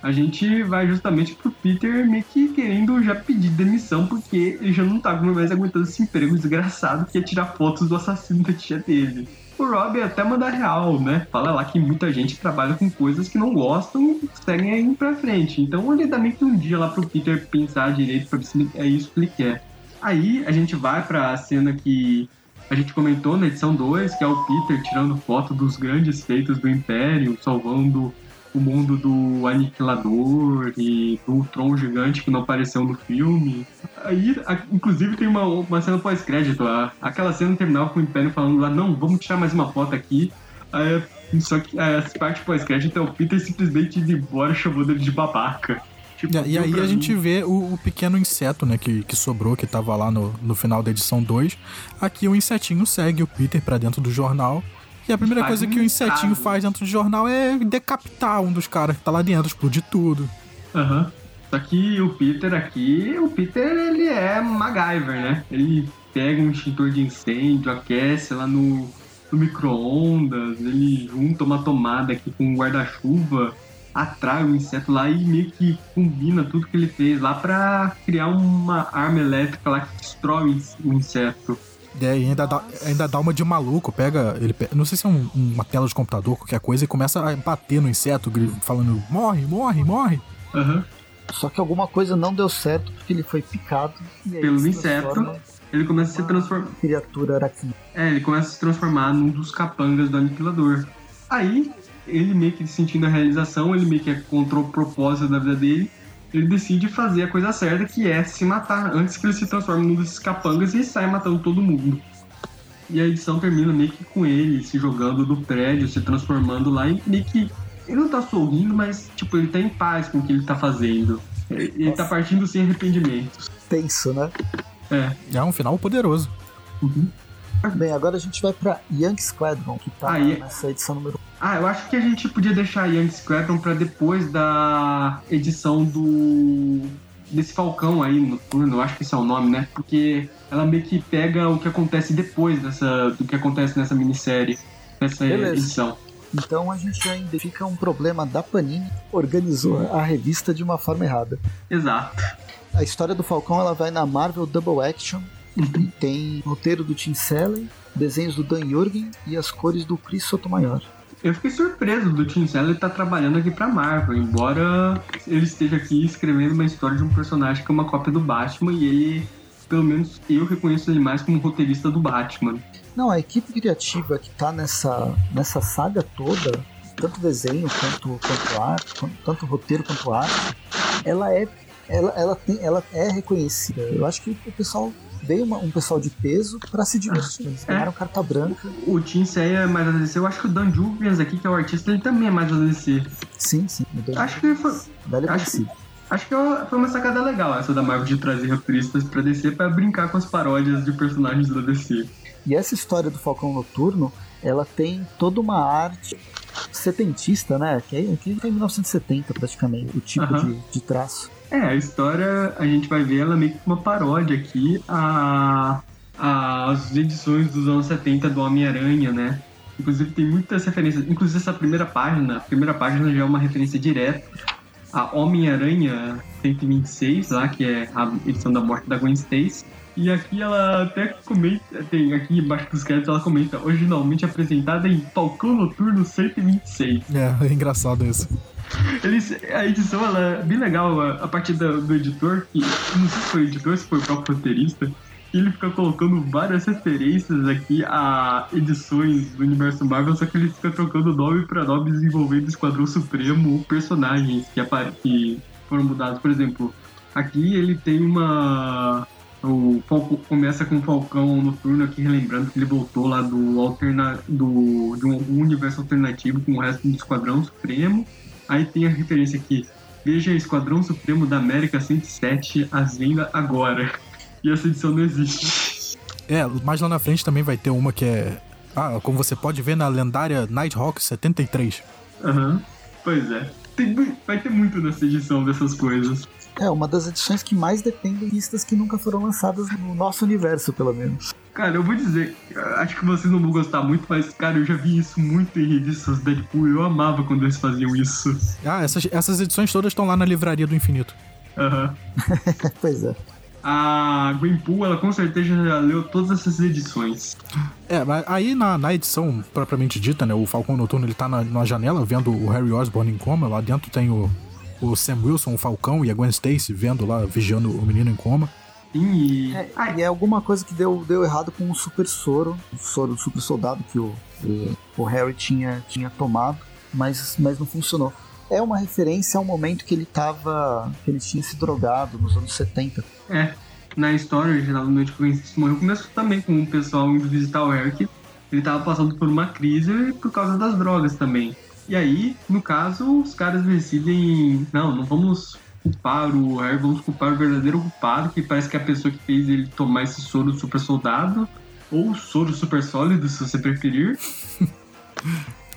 a gente vai justamente pro Peter meio que querendo já pedir demissão, porque ele já não tá mais aguentando esse emprego desgraçado que é tirar fotos do assassino da tia dele. O Rob até manda real, né? Fala lá que muita gente trabalha com coisas que não gostam e seguem aí pra frente. Então ele dá meio que um dia lá pro Peter pensar direito pra ver se é isso que ele quer. Aí a gente vai pra cena que a gente comentou na edição 2, que é o Peter tirando foto dos grandes feitos do Império, salvando o mundo do Aniquilador e do Tron Gigante que não apareceu no filme. Aí, a, inclusive, tem uma, uma cena pós-crédito. Aquela cena terminal com o Império falando lá, não, vamos tirar mais uma foto aqui. Aí, só que a parte pós-crédito é o Peter simplesmente indo embora chamando ele de babaca. Tipo, e aí a gente vê o, o, pequeno inseto, né, que, que sobrou, que tava lá no, no final da edição 2. Aqui o insetinho segue o Peter para dentro do jornal e a primeira coisa que o insetinho faz dentro do jornal é decapitar um dos caras que tá lá dentro, explodir tudo. Aham. Uhum. Só que o Peter aqui, o Peter ele é MacGyver, né? Ele pega um extintor de incêndio, aquece lá no, no micro-ondas, ele junta uma tomada aqui com um guarda-chuva, atrai o inseto lá e meio que combina tudo que ele fez lá para criar uma arma elétrica lá que destrói o inseto. E ainda dá, ainda dá uma de maluco, pega. ele Não sei se é um, uma tela de computador, qualquer coisa, e começa a bater no inseto, falando: morre, morre, morre. Uhum. Só que alguma coisa não deu certo porque ele foi picado. Pelo inseto. Ele começa a se transformar. Criatura aracnida. É, ele começa a se transformar num dos capangas do aniquilador. Aí, ele meio que sentindo a realização, ele meio que encontrou o propósito da vida dele ele decide fazer a coisa certa, que é se matar antes que ele se transforme num desses capangas e saia matando todo mundo. E a edição termina meio que com ele se jogando do prédio, se transformando lá e meio que. Ele não tá sorrindo, mas tipo, ele tá em paz com o que ele tá fazendo. Ele tá partindo sem arrependimentos. Tenso, né? É. É um final poderoso. Uhum. Bem, agora a gente vai pra Young Squadron, que tá ah, nessa edição número ah, eu acho que a gente podia deixar Young Squadron para depois da edição do desse Falcão aí noturno, acho que esse é o nome, né? Porque ela meio que pega o que acontece depois dessa, do que acontece nessa minissérie, nessa Beleza. edição. Então a gente já identifica um problema da Panini, organizou a revista de uma forma errada. Exato. A história do Falcão ela vai na Marvel Double Action. Tem roteiro do Tim Sellen, desenhos do Dan Jurgen e as cores do Chris Sotomayor. Eu fiquei surpreso do Tim Seller estar trabalhando aqui pra Marvel, embora ele esteja aqui escrevendo uma história de um personagem que é uma cópia do Batman e ele, pelo menos eu reconheço ele mais como roteirista do Batman. Não, a equipe criativa que tá nessa, nessa saga toda, tanto desenho quanto, quanto arte, quanto- tanto roteiro quanto arte, ela é, ela, ela tem, ela é reconhecida. Eu acho que o pessoal veio uma- um pessoal de peso pra se divertir. Eles ganharam carta branca. O Tim Seller é mais da DC, eu acho que o Dan Jurgens aqui, que é o artista, ele também é mais da DC. Sim, sim. Acho que foi, Velho acho conhecido. acho que foi uma sacada legal essa da Marvel de trazer roteiristas pra DC pra brincar com as paródias de personagens da DC. E essa história do Falcão Noturno, ela tem toda uma arte setentista, né? Que é, que é em 1970 praticamente, o tipo de, de traço. É, a história a gente vai ver ela meio que uma paródia aqui a, a- as edições dos anos 70 do Homem-Aranha, né? Inclusive tem muitas referências. Inclusive essa primeira página, a primeira página já é uma referência direta a Homem-Aranha 126, lá, que é a edição da morte da Gwen Stacy. E aqui ela até comenta, tem aqui embaixo dos créditos ela comenta, originalmente apresentada em Falcão Noturno 126. É, é engraçado isso. Eles, a edição ela é bem legal a, a partir da- do editor, que não sei se foi o editor, se foi o próprio roteirista, ele fica colocando várias referências aqui a edições do universo Marvel, só que ele fica trocando nome pra nome desenvolvendo o Esquadrão Supremo personagens que, que foram mudados. Por exemplo, aqui ele tem uma. O Falco, começa com o Falcão Noturno aqui, relembrando que ele voltou lá do, alterna, do de um universo alternativo com o resto do Esquadrão Supremo. Aí tem a referência aqui. Veja Esquadrão Supremo da América 107, as venda agora. E essa edição não existe. É, mais lá na frente também vai ter uma que é. Ah, como você pode ver na lendária Nighthawk 73. Aham. Pois é. Tem vai ter muito nessa edição dessas coisas. É uma das edições que mais dependem de listas que nunca foram lançadas no nosso universo, pelo menos. Cara, eu vou dizer, acho que vocês não vão gostar muito, mas, cara, eu já vi isso muito em revistas Deadpool. Eu amava quando eles faziam isso. Ah, essas, essas edições todas estão lá na Livraria do Infinito. Aham. pois é. A Gwenpool, ela com certeza já leu todas essas edições. É, mas aí na, na edição propriamente dita, né? O Falcão Noturno ele tá na, na janela vendo o Harry Osborn em coma. Lá dentro tem o, o Sam Wilson, o Falcão, e a Gwen Stacy vendo lá, vigiando o menino em coma. Sim, e. É, Ah, e é alguma coisa que deu, deu errado com o super soro, o soro do super soldado que o, o, o Harry tinha, tinha tomado, mas, mas não funcionou. É uma referência ao momento que ele tava. que ele tinha se drogado nos anos 70. É, na história original do Noite que se morreu começou também com o pessoal indo visitar o Eric. Ele tava passando por uma crise por causa das drogas também. E aí, no caso, os caras decidem. Não, não vamos culpar o Harry, vamos culpar o verdadeiro culpado, que parece que é a pessoa que fez ele tomar esse soro super soldado, ou soro super sólido, se você preferir.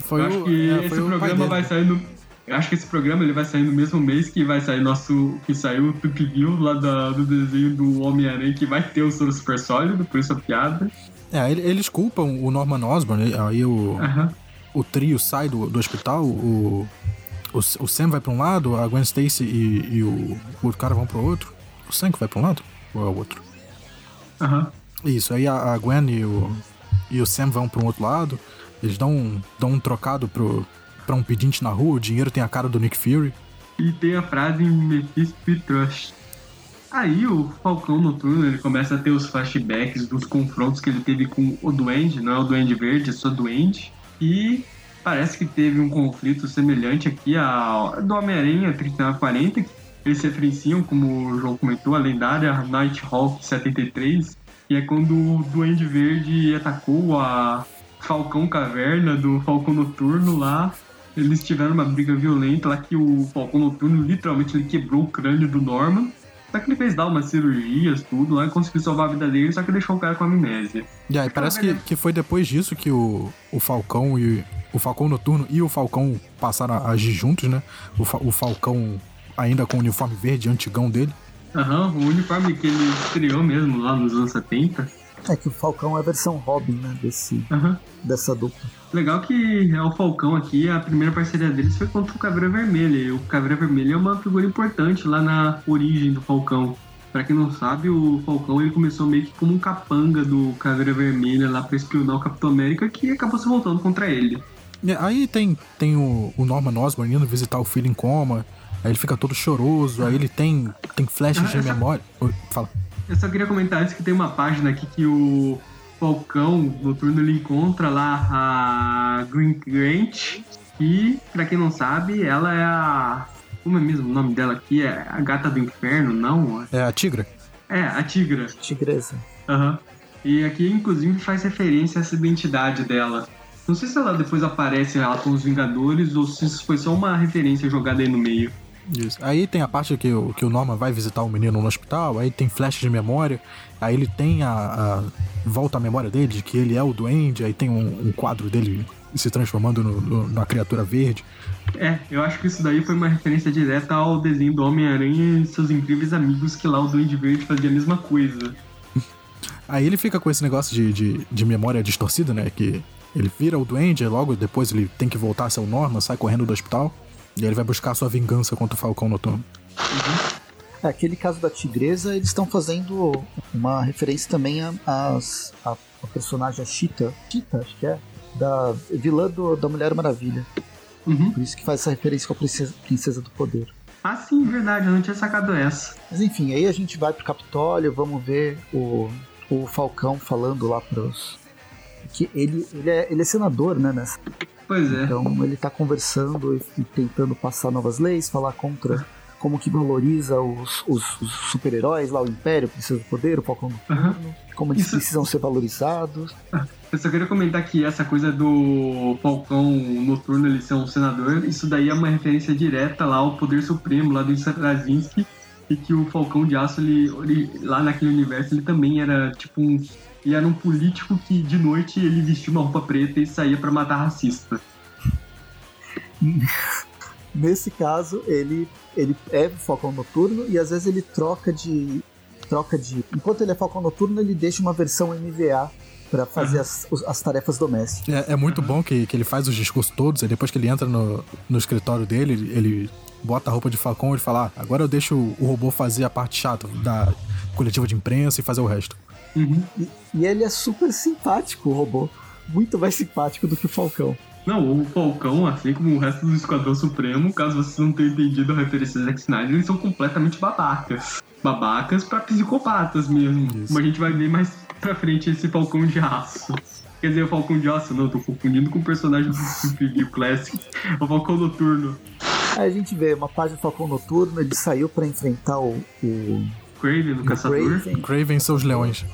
Foi eu acho o- que é, esse programa vai sair no. Eu acho que esse programa ele vai sair no mesmo mês que vai sair nosso. que saiu o Tup View lá da- do desenho do Homem-Aranha, que vai ter o soro super sólido, por isso a piada. É, ele- eles culpam o Norman Osborn, aí o, Aham. O trio sai do, do hospital, o, o, o Sam vai pra um lado, a Gwen Stacy e, e o, o outro cara vão pro outro. O Sam que vai pra um lado? Ou é o outro? Aham. Isso, aí a, a Gwen e o, e o Sam vão pra um outro lado, eles dão um, dão um trocado pro, pra um pedinte na rua, o dinheiro tem a cara do Nick Fury. E tem a frase em Mephisto Trust. Aí o Falcão Noturno ele começa a ter os flashbacks dos confrontos que ele teve com o Duende, não é o Duende Verde, é só Duende. E parece que teve um conflito semelhante aqui ao do Homem-Aranha 3940, que eles se referenciam, como o João comentou, a lendária Nighthawk 73, que é quando o Duende Verde atacou a Falcão Caverna do Falcão Noturno lá. Eles tiveram uma briga violenta lá que o Falcão Noturno literalmente ele quebrou o crânio do Norman. Só que ele fez dar umas cirurgias, tudo lá, e conseguiu salvar a vida dele, só que deixou o cara com amnésia. E aí parece que, que foi depois disso que o, o Falcão e o Falcão Noturno e o Falcão passaram a agir juntos, né? O, Fa- o Falcão ainda com o uniforme verde antigão dele. Aham, o uniforme que ele estreou mesmo lá nos anos 70. É que o Falcão é a versão Robin, né? Desse, Aham. dessa dupla. Legal que é o Falcão aqui, a primeira parceria deles foi contra o Caveira Vermelha. E o Caveira Vermelha é uma figura importante lá na origem do Falcão. Pra quem não sabe, o Falcão ele começou meio que como um capanga do Caveira Vermelha lá pra espionar o Capitão América, que acabou se voltando contra ele. É, Aí tem, tem o, o Norman Osborn indo visitar o filho em coma. Aí ele fica todo choroso. Aí ele tem, tem flashes de memória. Oi, fala. Eu só queria comentar antes que tem uma página aqui que o Falcão Noturno ele encontra lá a Green Grant. E, pra quem não sabe, ela é a. Como é mesmo o nome dela aqui? É a Gata do Inferno, não? É a Tigra? É, a Tigra. Tigresa. Aham. E aqui, inclusive, faz referência a essa identidade dela. Não sei se ela depois aparece lá com os Vingadores ou se isso foi só uma referência jogada aí no meio. Isso. Aí tem a parte que o, que o Norman vai visitar o menino no hospital, aí tem flashes de memória, aí ele tem a, a- volta à memória dele de que ele é o duende, aí tem um, um quadro dele se transformando no, no- na criatura verde. É, eu acho que isso daí foi uma referência direta ao desenho do Homem-Aranha e seus incríveis amigos, que lá o Duende Verde fazia a mesma coisa. Aí ele fica com esse negócio de, de, de memória distorcida, né? Que ele vira o duende, logo depois ele tem que voltar a ser o Norman, sai correndo do hospital, e aí ele vai buscar a sua vingança contra o Falcão Noturno. É, aquele caso da Tigresa, eles estão fazendo uma referência também a, às- a, a personagem a Cheetah, Cheetah, acho que é, da vilã do- da Mulher Maravilha. Uhum. Por isso que faz essa referência com a princesa, princesa do Poder. Ah, sim, verdade, eu não tinha sacado essa. Mas enfim, aí a gente vai pro Capitólio, vamos ver o, o Falcão falando lá pros. Que ele, ele, é, ele é senador, né? Nessa. Pois é. Então ele tá conversando e, e tentando passar novas leis, falar contra como que valoriza os, os- os super-heróis lá, o Império, o Princesa do Poder, o Falcão do. Turno, como eles Isso- precisam ser valorizados. Eu só queria comentar que essa coisa do Falcão Noturno ele ser um senador, isso daí é uma referência direta lá ao Poder Supremo, lá do Straczynski, e que o Falcão de Aço, ele, ele- lá naquele universo, ele também era tipo um. Ele era um político que de noite ele vestia uma roupa preta e saía pra matar racista. Nesse caso, ele, ele é Falcão Noturno e às vezes ele troca de. troca de. Enquanto ele é Falcão Noturno, ele deixa uma versão MVA pra fazer as, as tarefas domésticas. É, é muito bom que, que ele faz os discursos todos, aí depois que ele entra no, no escritório dele, ele, bota a roupa de Falcão e ele fala: ah, agora eu deixo o, o robô fazer a parte chata da coletiva de imprensa e fazer o resto. Uhum. E, e ele é super simpático, o robô. Muito mais simpático do que o Falcão. Não, o Falcão, assim como o resto do Esquadrão Supremo, caso vocês não tenham entendido a referência do Zack Snyder, eles são completamente babacas. Babacas pra psicopatas mesmo. Isso. Como a gente vai ver mais pra frente esse Falcão de Aço. Quer dizer, o Falcão de Aço, não, tô confundindo com o personagem do Preview Classic. O Falcão Noturno. Aí a gente vê uma página do Falcão Noturno, ele saiu pra enfrentar o, o, Craven, no o Caçador. Craven. Craven e seus leões.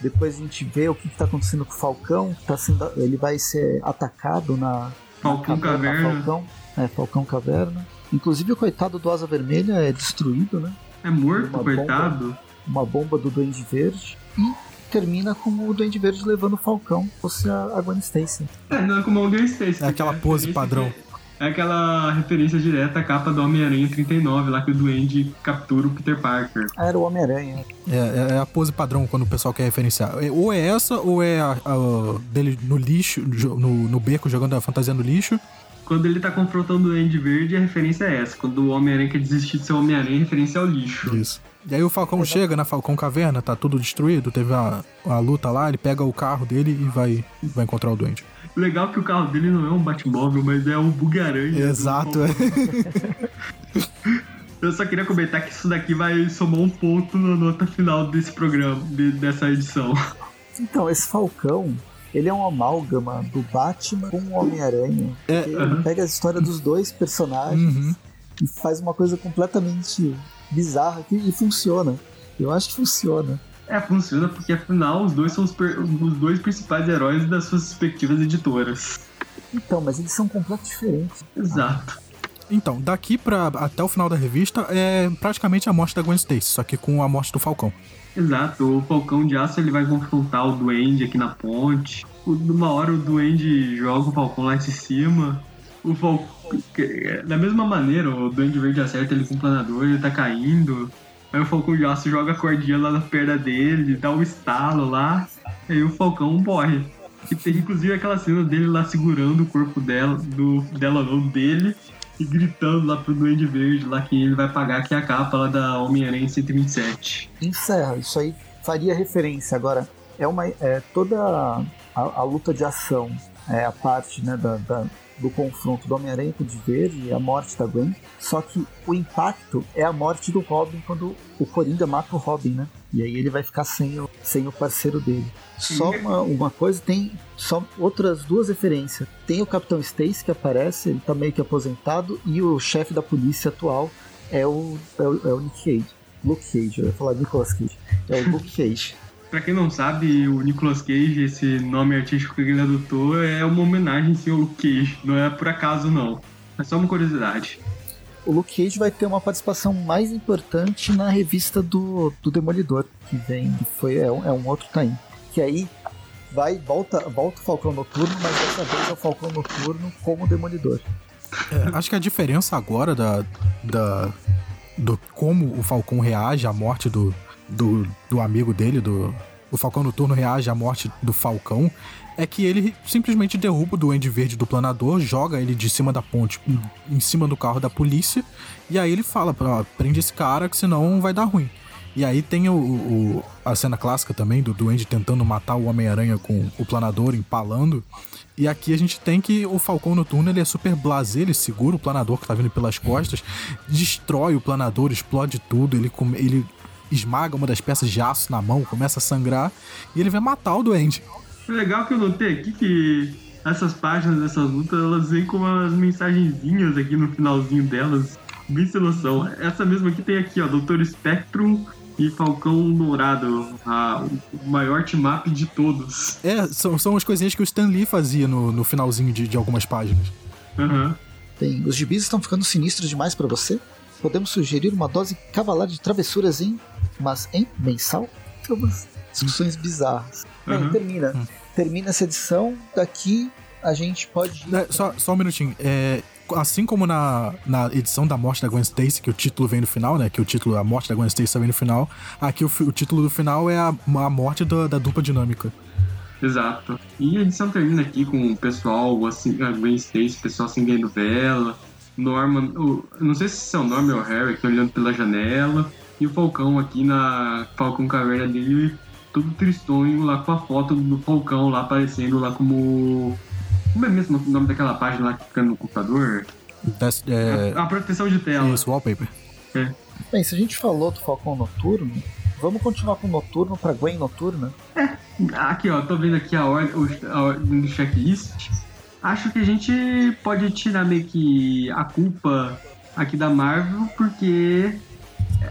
Depois a gente vê o que, que tá acontecendo com o Falcão. Tá sendo, ele vai ser atacado na, Falcão na Caverna. Falcão, é, Falcão Caverna. Inclusive o coitado do Asa Vermelha é destruído, né? É morto, Uma coitado. Uma bomba do Duende Verde. E termina com o Duende Verde levando o Falcão, fosse a, a Gwen Stacy. É, não é como o Gwen Stacy. É aquela pose padrão. É aquela referência direta à capa do Homem-Aranha 39, lá que o Duende captura o Peter Parker. Ah, era o Homem-Aranha. É, é- é a pose padrão quando o pessoal quer referenciar. É- Ou é essa, ou é a, a dele no lixo, no, no beco, jogando a fantasia no lixo. Quando ele tá confrontando o Duende Verde, a referência é essa. Quando o Homem-Aranha quer desistir de ser Homem-Aranha, a referência é ao lixo. Isso. E aí o Falcão chega na Falcão Caverna, tá tudo destruído, teve a, a luta lá, ele pega o carro dele e vai, vai encontrar o Duende. Legal que o carro dele não é um Batmóvel, mas é um Bug-Aranha. Exato, é. Eu só queria comentar que isso daqui vai somar um ponto na nota final desse programa, de- dessa edição. Então, esse Falcão, ele é um amálgama do Batman com o Homem-Aranha. É, Ele aham. pega a história dos dois personagens Uhum. e faz uma coisa completamente bizarra que, e funciona. Eu acho que funciona. É, funciona porque afinal os dois são os, os dois principais heróis das suas respectivas editoras. Então, mas eles são completamente diferentes. Exato. Então, daqui pra, até o final da revista é praticamente a morte da Gwen Stacy, só que com a morte do Falcão. Exato, o Falcão de Aço ele vai confrontar o Duende aqui na ponte. Numa hora o Duende joga o Falcão lá de cima. O Falcão. Da mesma maneira, o Duende Verde acerta ele com o planador, ele tá caindo. Aí o Falcão de Aço joga a cordinha lá na perna dele, dá um estalo lá, aí o Falcão morre. E tem inclusive aquela cena dele lá segurando o corpo dela, do, dela não, dele, e gritando lá pro Duende Verde lá que ele vai pagar que é a capa lá da Homem-Aranha 127. Encerra, isso aí faria referência. Agora, é uma. É, toda a, a luta de ação, é a parte né, da, da do confronto do Homem-Aranha com o de Verde e a morte da Gwen. Só que o impacto é a morte do Robin quando o Coringa mata o Robin, né? E aí ele vai ficar sem o, sem o parceiro dele. Só uma, uma coisa, tem só outras duas referências. Tem o Capitão Stacy que aparece, ele tá meio que aposentado, e o chefe da polícia atual é o, é o, é o Nick Cage. Luke Cage, eu ia falar Nicolas Cage. É o Luke Cage. Pra quem não sabe, o Nicolas Cage, esse nome artístico que ele adotou, é uma homenagem ao Luke Cage. Não é por acaso, não. É só uma curiosidade. O Luke Cage vai ter uma participação mais importante na revista do, do Demolidor, que vem, que foi, é, um, é um outro time. Que aí vai, volta, volta o Falcão Noturno, mas dessa vez é o Falcão Noturno como Demolidor. É, acho que a diferença agora da, da, do como o Falcão reage à morte do, do, do amigo dele, do. O Falcão Noturno reage à morte do Falcão. É que ele simplesmente derruba o Duende Verde do planador, joga ele de cima da ponte em cima do carro da polícia. E aí ele fala: pra, prende esse cara que senão vai dar ruim. E aí tem o, o, a cena clássica também do Duende tentando matar o Homem-Aranha com o planador empalando. E aqui a gente tem que o Falcão Noturno ele é super blasé, ele segura o planador que tá vindo pelas costas, destrói o planador, explode tudo, ele, ele esmaga uma das peças de aço na mão, começa a sangrar e ele vai matar o doente. É legal que eu notei aqui que essas páginas dessas lutas elas vêm com umas mensagenzinhas aqui no finalzinho delas, bem sem noção. Essa mesma aqui tem aqui, ó, Doutor Spectrum e Falcão Dourado, a, o maior team-up de todos. É, são, são as coisinhas que o Stan Lee fazia no, no finalzinho de, de algumas páginas. Uhum. Bem, os gibis estão ficando sinistros demais para você? Podemos sugerir uma dose cavalar de travessuras em mas em mensal, tem umas discussões bizarras. Uhum. termina. Hum. Termina essa edição. Daqui a gente pode. ir- É, só, só um minutinho. É, assim como na, na edição da morte da Gwen Stacy, que o título vem no final, né? Que o título, a morte da Gwen Stacy vem no final. Aqui o, o título do final é a, a morte da, da dupla dinâmica. Exato. E a edição termina aqui com o pessoal, assim, a Gwen Stacy, o pessoal acendendo vela, Norman, o, não sei se é o Norman ou o Harry, que olhando pela janela, e o Falcão aqui na Falcão Caverna dele, todo tristonho lá com a foto do Falcão lá aparecendo lá como. Como é mesmo o nome daquela página lá que fica no computador? É, A proteção de tela. isso, wallpaper. Bem, se a gente falou do Falcão Noturno, vamos continuar com o Noturno pra Gwen Noturna. Aqui, ó, tô vendo aqui a ordem, a ordem do checklist. Acho que a gente pode tirar meio que a culpa aqui da Marvel, porque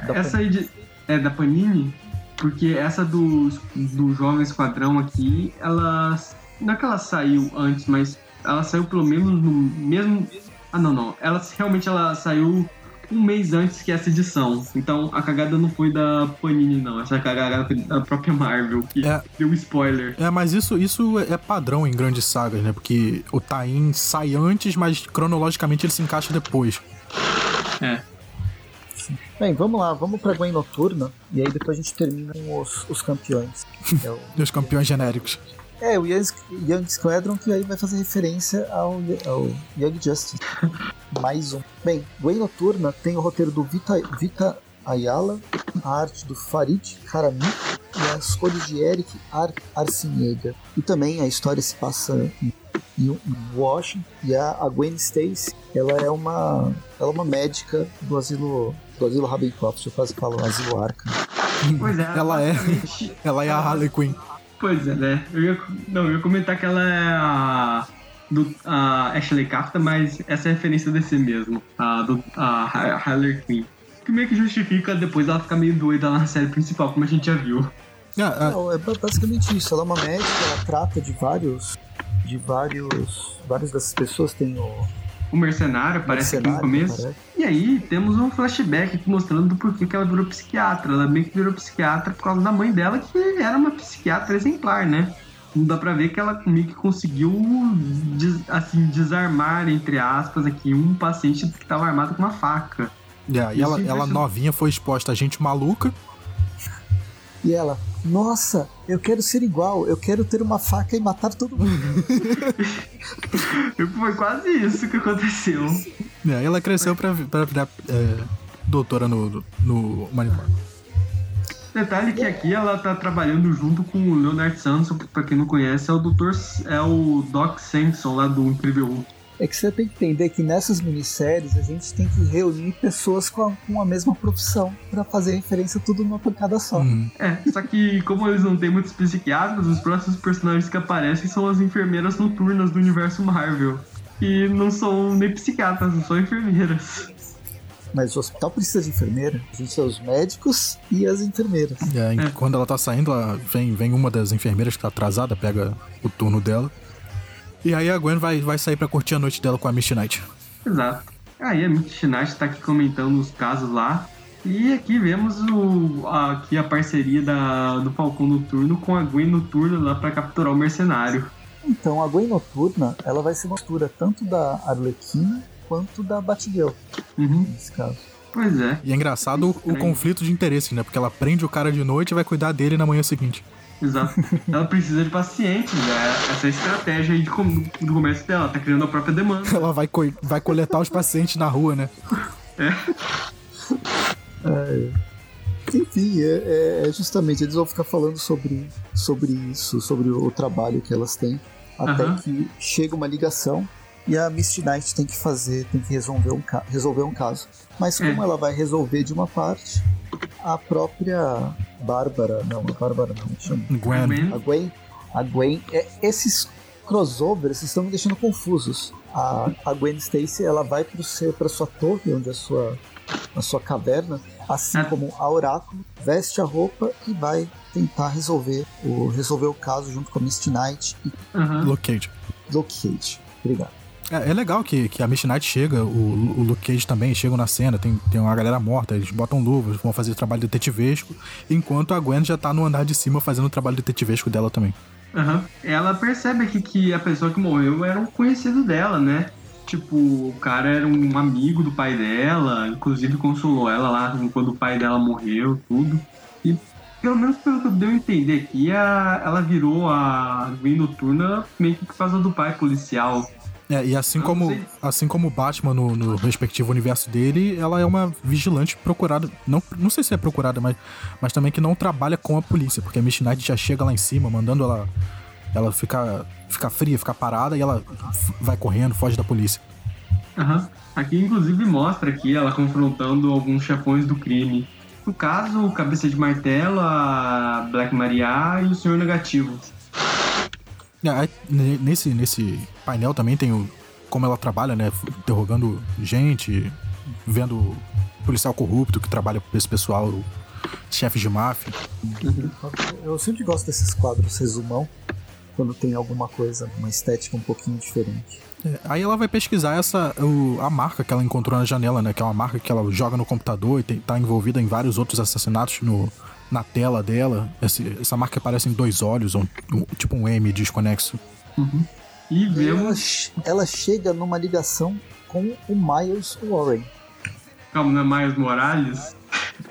Da essa edi- é da Panini, porque essa do, do Jovem Esquadrão aqui, ela não é que ela saiu antes, mas ela saiu pelo menos no mesmo Ah, não, não. Ela realmente ela saiu um mês antes que essa edição. Então a cagada não foi da Panini, não. Essa cagada foi da própria Marvel, que É. deu spoiler. É, mas isso, isso é padrão em grandes sagas, né? Porque o Tain sai antes, mas cronologicamente ele se encaixa depois. É. Bem, vamos lá, vamos pra Gwen Noturna. E aí depois a gente termina com os, os campeões. É o, os campeões genéricos. é, o Young, Young Squadron, que aí vai fazer referência ao, ao Young Justice. Mais um. Bem, Gwen Noturna tem o roteiro do Vita, Vita Ayala, a arte do Farid Karami e as cores de Eric Ar Arciniega. E também a história se passa em, em, Washington e a, a Gwen Stacy, ela é uma ela é uma médica do asilo do asilo Ravencroft, eu quase falo asilo Arkham. Pois é. Ela é. Ela é a Harley Quinn. Pois é, né? Eu ia, não, eu ia comentar que ela é a. Do, a Ashley Kafta, mas essa é a referência desse mesmo. A, do, a Ha- Harley Quinn. Que meio que justifica depois ela ficar meio doida lá na série principal, como a gente já viu. Ah, ah, Não, é ba- basicamente isso. Ela é uma médica, ela trata de vários. De vários. Várias dessas pessoas tem o. O mercenário aparece aqui no começo. parece. E aí temos um flashback aqui mostrando do porquê que ela virou psiquiatra. Ela meio que virou psiquiatra por causa da mãe dela, que era uma psiquiatra exemplar, né? Não dá pra ver que ela meio que conseguiu assim, desarmar, entre aspas, aqui, um paciente que estava armado com uma faca. Yeah, e ela, ela novinha foi exposta a gente maluca. E ela, nossa, eu quero ser igual, eu quero ter uma faca e matar todo mundo. Foi quase isso que aconteceu. É, ela cresceu pra, pra virar é, doutora no, no manicômio. Detalhe que aqui ela tá trabalhando junto com o Leonard Sanson, que pra quem não conhece, é o Dr. é o Doc Samson lá do Incrível Hulk. É que você tem que entender que nessas minisséries a gente tem que reunir pessoas com a, com a mesma profissão para fazer referência tudo numa pancada só. Hum. É, só que como eles não têm muitos psiquiatras, os próximos personagens que aparecem são as enfermeiras noturnas do universo Marvel. E não são nem psiquiatras, não são enfermeiras. Mas o hospital precisa de enfermeira. A gente tem os médicos e as enfermeiras. É, Quando ela tá saindo, ela vem, vem uma das enfermeiras que tá atrasada, pega o turno dela. E aí a Gwen vai, vai sair pra curtir a noite dela com a Misty Knight. Exato. Aí a Misty Knight tá aqui comentando os casos lá. E aqui vemos o, a- aqui a parceria da, do Falcão Noturno com a Gwen Noturna lá pra capturar o mercenário. Então a Gwen Noturna, ela vai ser mistura tanto da Arlequina quanto da Batgirl, Uhum. nesse caso. Pois é, E é engraçado o, o conflito de interesse, né? Porque ela prende o cara de noite e vai cuidar dele na manhã seguinte. Exato. Ela precisa de pacientes, né? Essa é a estratégia aí de com- do comércio dela, ela tá criando a própria demanda. Ela vai, co- vai coletar os pacientes na rua, né? Enfim, é, é- é justamente, eles vão ficar falando sobre, sobre isso, sobre o trabalho que elas têm, até Aham. que chega uma ligação e a Misty Knight tem que fazer, tem que resolver um, ca- resolver um caso. Mas como É. ela vai resolver de uma parte, a própria Bárbara, não, a Bárbara não, chama. Gwen. Gwen. A Gwen, a Gwen, é, esses crossovers estão me deixando confusos. A, a Gwen Stacy, ela vai para sua torre, onde é a sua, a sua caverna, assim Ah. como a Oráculo, veste a roupa e vai tentar resolver o, resolver o caso junto com a Misty Knight e Aham. Luke Cage. Luke Cage. Obrigado. É, é legal que, que a Knight chega, o, o Luke Cage também chegam na cena, tem, tem uma galera morta, eles botam luvas, vão fazer trabalho detetivesco, enquanto a Gwen já tá no andar de cima fazendo o trabalho detetivesco dela também. Aham. Ela percebe aqui que a pessoa que morreu era um conhecido dela, né? Tipo, o cara era um amigo do pai dela, inclusive consolou ela lá quando o pai dela morreu, tudo. E pelo menos pelo que eu deu a entender aqui, a, ela virou a Gwen Noturna meio que por causa do pai policial. É, e assim Eu como, assim como o Batman no, no respectivo universo dele, ela é uma vigilante procurada. Não, não sei se é procurada, mas, mas também que não trabalha com a polícia, porque a Misty Knight já chega lá em cima, mandando ela, ela ficar, ficar fria, ficar parada, e ela vai correndo, foge da polícia. Aham. Aqui, inclusive, mostra aqui ela confrontando alguns chefões do crime. No caso, o Cabeça de Martelo, a Black Maria e o Senhor Negativo. É, nesse, nesse painel também tem o, como ela trabalha, né? Interrogando gente, vendo policial corrupto que trabalha com esse pessoal, chefes de máfia. Eu sempre gosto desses quadros resumão, quando tem alguma coisa, uma estética um pouquinho diferente. É, aí ela vai pesquisar essa o- a marca que ela encontrou na janela, né? Que é uma marca que ela joga no computador e tem, tá envolvida em vários outros assassinatos no, na tela dela. Esse- essa marca aparece em dois olhos, um- um- tipo um M desconexo. E E ela, vemos. che- ela chega numa ligação com o Miles Warren. Calma, não é Miles Morales?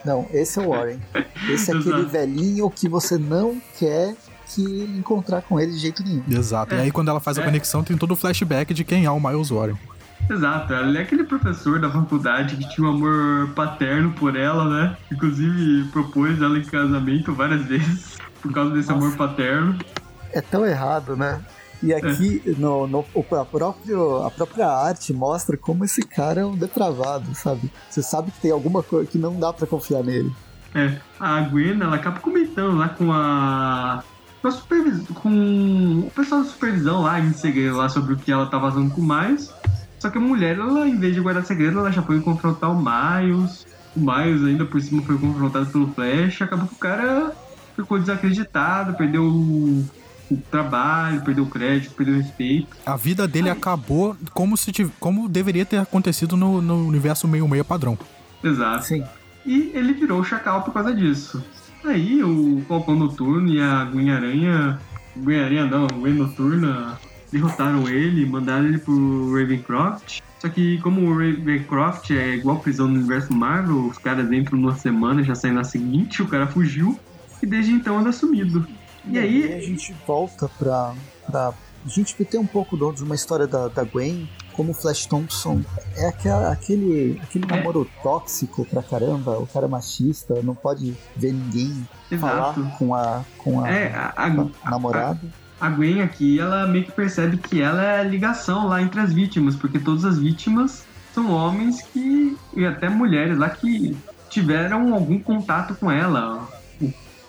Não, esse é o Warren. Esse é aquele velhinho que você não quer que encontrar com ele de jeito nenhum. Exato. E É. aí quando ela faz a É. conexão, tem todo o flashback de quem é o Miles Warren. Exato, ele é aquele professor da faculdade que tinha um amor paterno por ela, né? Inclusive propôs ela em casamento várias vezes por causa desse Nossa. amor paterno. É tão errado, né? E aqui, no, no- o- a, próprio, a própria arte mostra como esse cara é um depravado, sabe? Você sabe que tem alguma coisa que não dá pra confiar nele. É, a Gwen, ela acaba comentando lá com a. Com, a supervis... com o pessoal da supervisão lá em segredo lá sobre o que ela tá vazando com Miles. Só que a mulher, ela, em vez de guardar segredo, ela já foi confrontar o Miles. O Miles ainda por cima foi confrontado pelo Flash. Acabou que o cara ficou desacreditado, perdeu o, o trabalho, perdeu o crédito, perdeu o respeito. A vida dele acabou como se tiv- como deveria ter acontecido no, no universo meio-meio padrão. Exato. Sim. E ele virou o Chacal por causa disso. Aí o Falcão Noturno e a Gwen Aranha. Gwen Aranha não, a Gwen Noturna derrotaram ele, mandaram ele pro Ravencroft. Só que como o Ravencroft é igual prisão no universo Marvel, os caras entram numa semana, já saem na seguinte, o cara fugiu e desde então anda sumido. E, e aí... a gente volta pra, pra a gente vai ter um pouco de uma história da, da Gwen, como o Flash Thompson é aquela, aquele, aquele é. namoro tóxico pra caramba, o cara é machista, não pode ver ninguém Exato. falar com a, com a, é, a, a, com a namorada. A, Gwen aqui, ela meio que percebe que ela é a ligação lá entre as vítimas, porque todas as vítimas são homens que, e até mulheres lá que tiveram algum contato com ela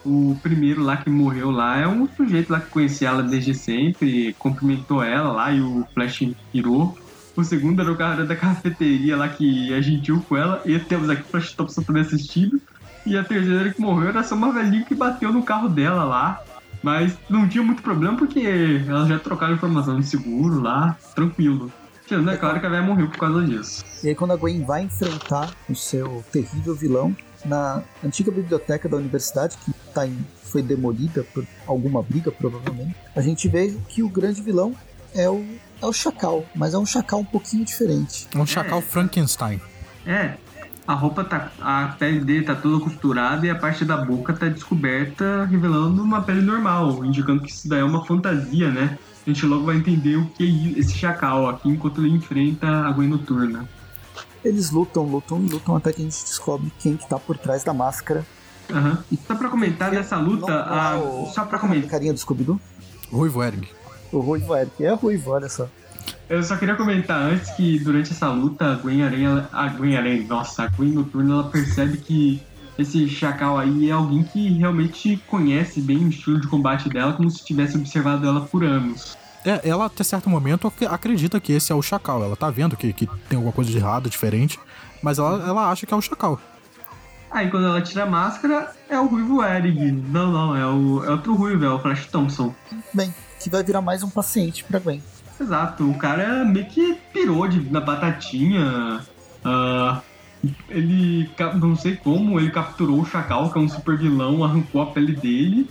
o primeiro lá que morreu lá é um sujeito lá que conhecia ela desde sempre, cumprimentou ela lá e o Flash pirou. O segundo era o cara da cafeteria lá que é gentil com ela. E temos aqui o Flash Thompson também assistindo. E a terceira que morreu era só uma velhinha que bateu no carro dela lá. Mas não tinha muito problema porque elas já trocaram informação de seguro lá, tranquilo. Tirando, é claro que a velha morreu por causa disso. E aí quando a Gwen vai enfrentar o seu terrível vilão, na antiga biblioteca da universidade, que tá em, foi demolida por alguma briga, provavelmente, a gente vê que o grande vilão é o, é o Chacal, mas é um Chacal um pouquinho diferente. É um Chacal é. Frankenstein. É, a roupa tá. A pele dele tá toda costurada e a parte da boca tá descoberta, revelando uma pele normal, indicando que isso daí é uma fantasia, né? A gente logo vai entender o que é esse chacal aqui enquanto ele enfrenta a Gwen Noturna. Eles lutam, lutam, lutam até que a gente descobre quem que tá por trás da máscara. Aham. Uhum. Só pra comentar dessa luta, não, não a... o... só pra comentar. Carinha do Scooby-Doo? Ruivo Eric. O Ruivo Eric. É Ruivo, olha só. Eu só queria comentar antes que durante essa luta, a Gwen Aranha, a Gwen Aranha, nossa, a Gwen Noturna, ela percebe que esse Chacal aí é alguém que realmente conhece bem o estilo de combate dela, como se tivesse observado ela por anos. É, ela até certo momento acredita que esse é o Chacal. Ela tá vendo que, que tem alguma coisa de errado, diferente, mas ela, ela acha que é o Chacal. Aí quando ela tira a máscara, é o Ruivo Erig. Não, não, é, o, é outro Ruivo, é o Flash Thompson. Bem, que vai virar mais um paciente pra Gwen. Exato, o cara meio que pirou de, na batatinha. Uh, ele, não sei como, ele capturou o Chacal, que é um super vilão, arrancou a pele dele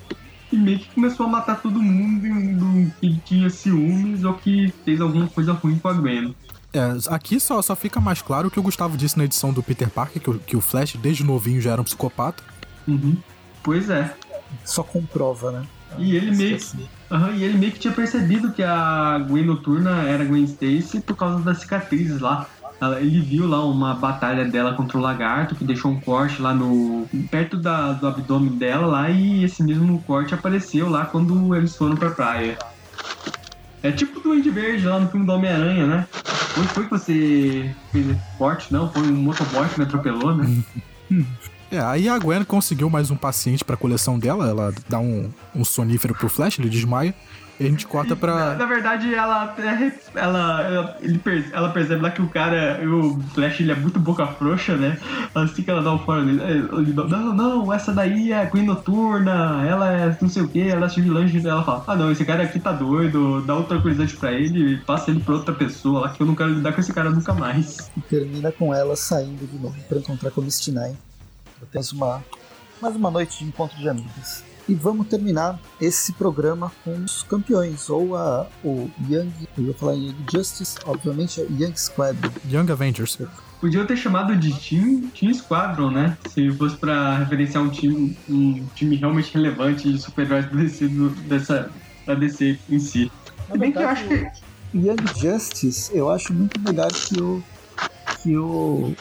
e meio que começou a matar todo mundo que tinha ciúmes ou que fez alguma coisa ruim com a Gwen. É, aqui só, só fica mais claro o que o Gustavo disse na edição do Peter Parker, que, o, que o Flash, desde novinho, já era um psicopata. Uhum. Pois é. Só comprova, né? E ele, meio que, uhum, e ele meio que tinha percebido que a Gwen Noturna era Gwen Stacy por causa das cicatrizes lá. Ele viu lá uma batalha dela contra o lagarto, que deixou um corte lá no. perto da, do abdômen dela lá, e esse mesmo corte apareceu lá quando eles foram pra praia. É tipo do Duende Verde lá no filme do Homem-Aranha, né? Onde foi que você fez esse corte? Não, foi um motoboy que me atropelou, né? É, aí a Gwen conseguiu mais um paciente pra coleção dela, ela dá um, um sonífero pro Flash, ele desmaia. E a gente corta pra. Na, na verdade, ela, ela, ela, ele, ela percebe lá que o cara, o Flash, ele é muito boca frouxa, né? Assim que ela dá o fora dele. Não, não, essa daí é a Queen Noturna, ela é não sei o que, ela é vigilante. Ela fala: Ah, não, esse cara aqui tá doido, dá outra tranquilizante pra ele, passa ele pra outra pessoa lá, que eu não quero lidar com esse cara nunca mais. E termina com ela saindo de novo pra encontrar com o Misty Nine. Mais uma, mais uma noite de encontro de amigos. E vamos terminar esse programa com os campeões, ou a, o Young, eu ia falar Young Justice, obviamente é Young Squadron. Young Avengers. Podia ter chamado de Team, team Squadron, né? Se fosse para referenciar um time, um time realmente relevante de super-heróis do dessa, da DC em si. Na Se bem verdade, que eu acho que. Young Justice eu acho muito melhor que o. que o.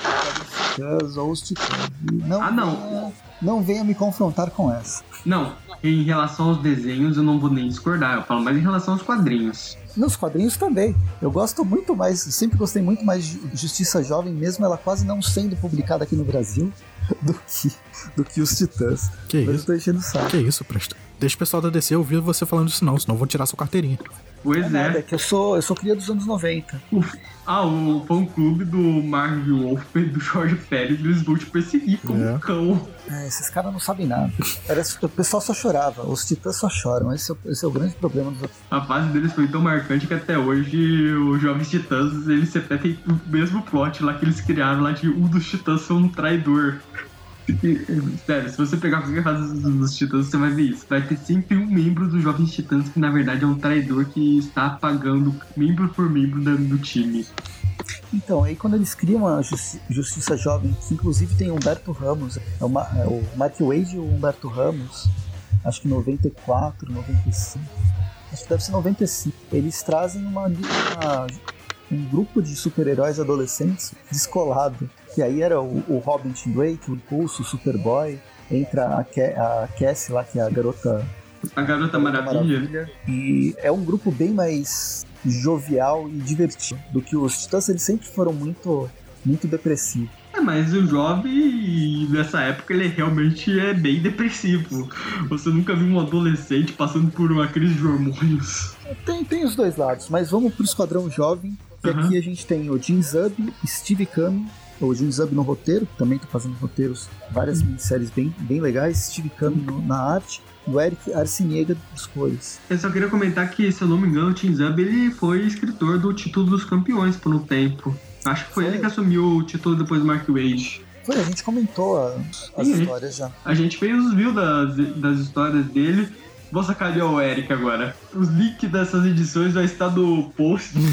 ou os Titãs. Não, ah, não. Não venha me confrontar com essa. Não, em relação aos desenhos eu não vou nem discordar, eu falo mais em relação aos quadrinhos. Nos quadrinhos também. Eu gosto muito mais, sempre gostei muito mais de Justiça Jovem, mesmo ela quase não sendo publicada aqui no Brasil, do que, do que os Titãs. Que Mas isso? Eu tô enchendo o saco. Que isso, Presta. Deixa o pessoal da DC ouvir você falando isso não, senão vou tirar sua carteirinha. Pois é. Nada, é que eu sou, eu sou cria dos anos 90. Ah, o fã clube do Marvel Wolf do Jorge Pérez, eles vão te perseguir como é. um cão. É, esses caras não sabem nada. Parece que o pessoal só chorava, os titãs só choram. Esse é, esse é o grande problema dos A fase deles foi tão marcante que até hoje os jovens titãs eles repetem o mesmo plot lá que eles criaram lá de um dos titãs ser um traidor. Sério, se você pegar qualquer fase dos Titãs, você vai ver isso. Vai ter sempre um membro dos Jovens Titãs que, na verdade, é um traidor que está pagando membro por membro do time. Então, aí quando eles criam a Justi Justiça Jovem, que inclusive tem Humberto Ramos, é, uma, é o Mark Wade e o Humberto Ramos, acho que 94, 95, acho que deve ser 95. Eles trazem uma, uma um grupo de super-heróis adolescentes descolado. Que aí era o, o Robin Tim Drake, o Impulso, o Superboy, entra a, Ke a Cassie lá, que é a garota. A Garota Maravilha. Maravilha. E é um grupo bem mais jovial e divertido do que os Titãs, eles sempre foram muito, muito depressivos. É, mas o jovem, nessa época, ele realmente é bem depressivo. Você nunca viu um adolescente passando por uma crise de hormônios. Tem, tem os dois lados, mas vamos pro Esquadrão Jovem, que aqui a gente tem o Jim Zub, Steve Cami, o Jim Zub no roteiro, que também tá fazendo roteiros, várias minisséries bem, bem legais, Steve Cami na arte, o Eric Arciniega dos cores. Eu só queria comentar que, se eu não me engano, o Tim Zub ele foi escritor do título dos campeões por um tempo. Acho que foi, foi. ele que assumiu o título depois do Mark Wade. Foi, a gente comentou a, as Sim, histórias já. A gente fez os views das, das histórias dele. Vou sacanear o Eric agora. Os links dessas edições vai estar no post.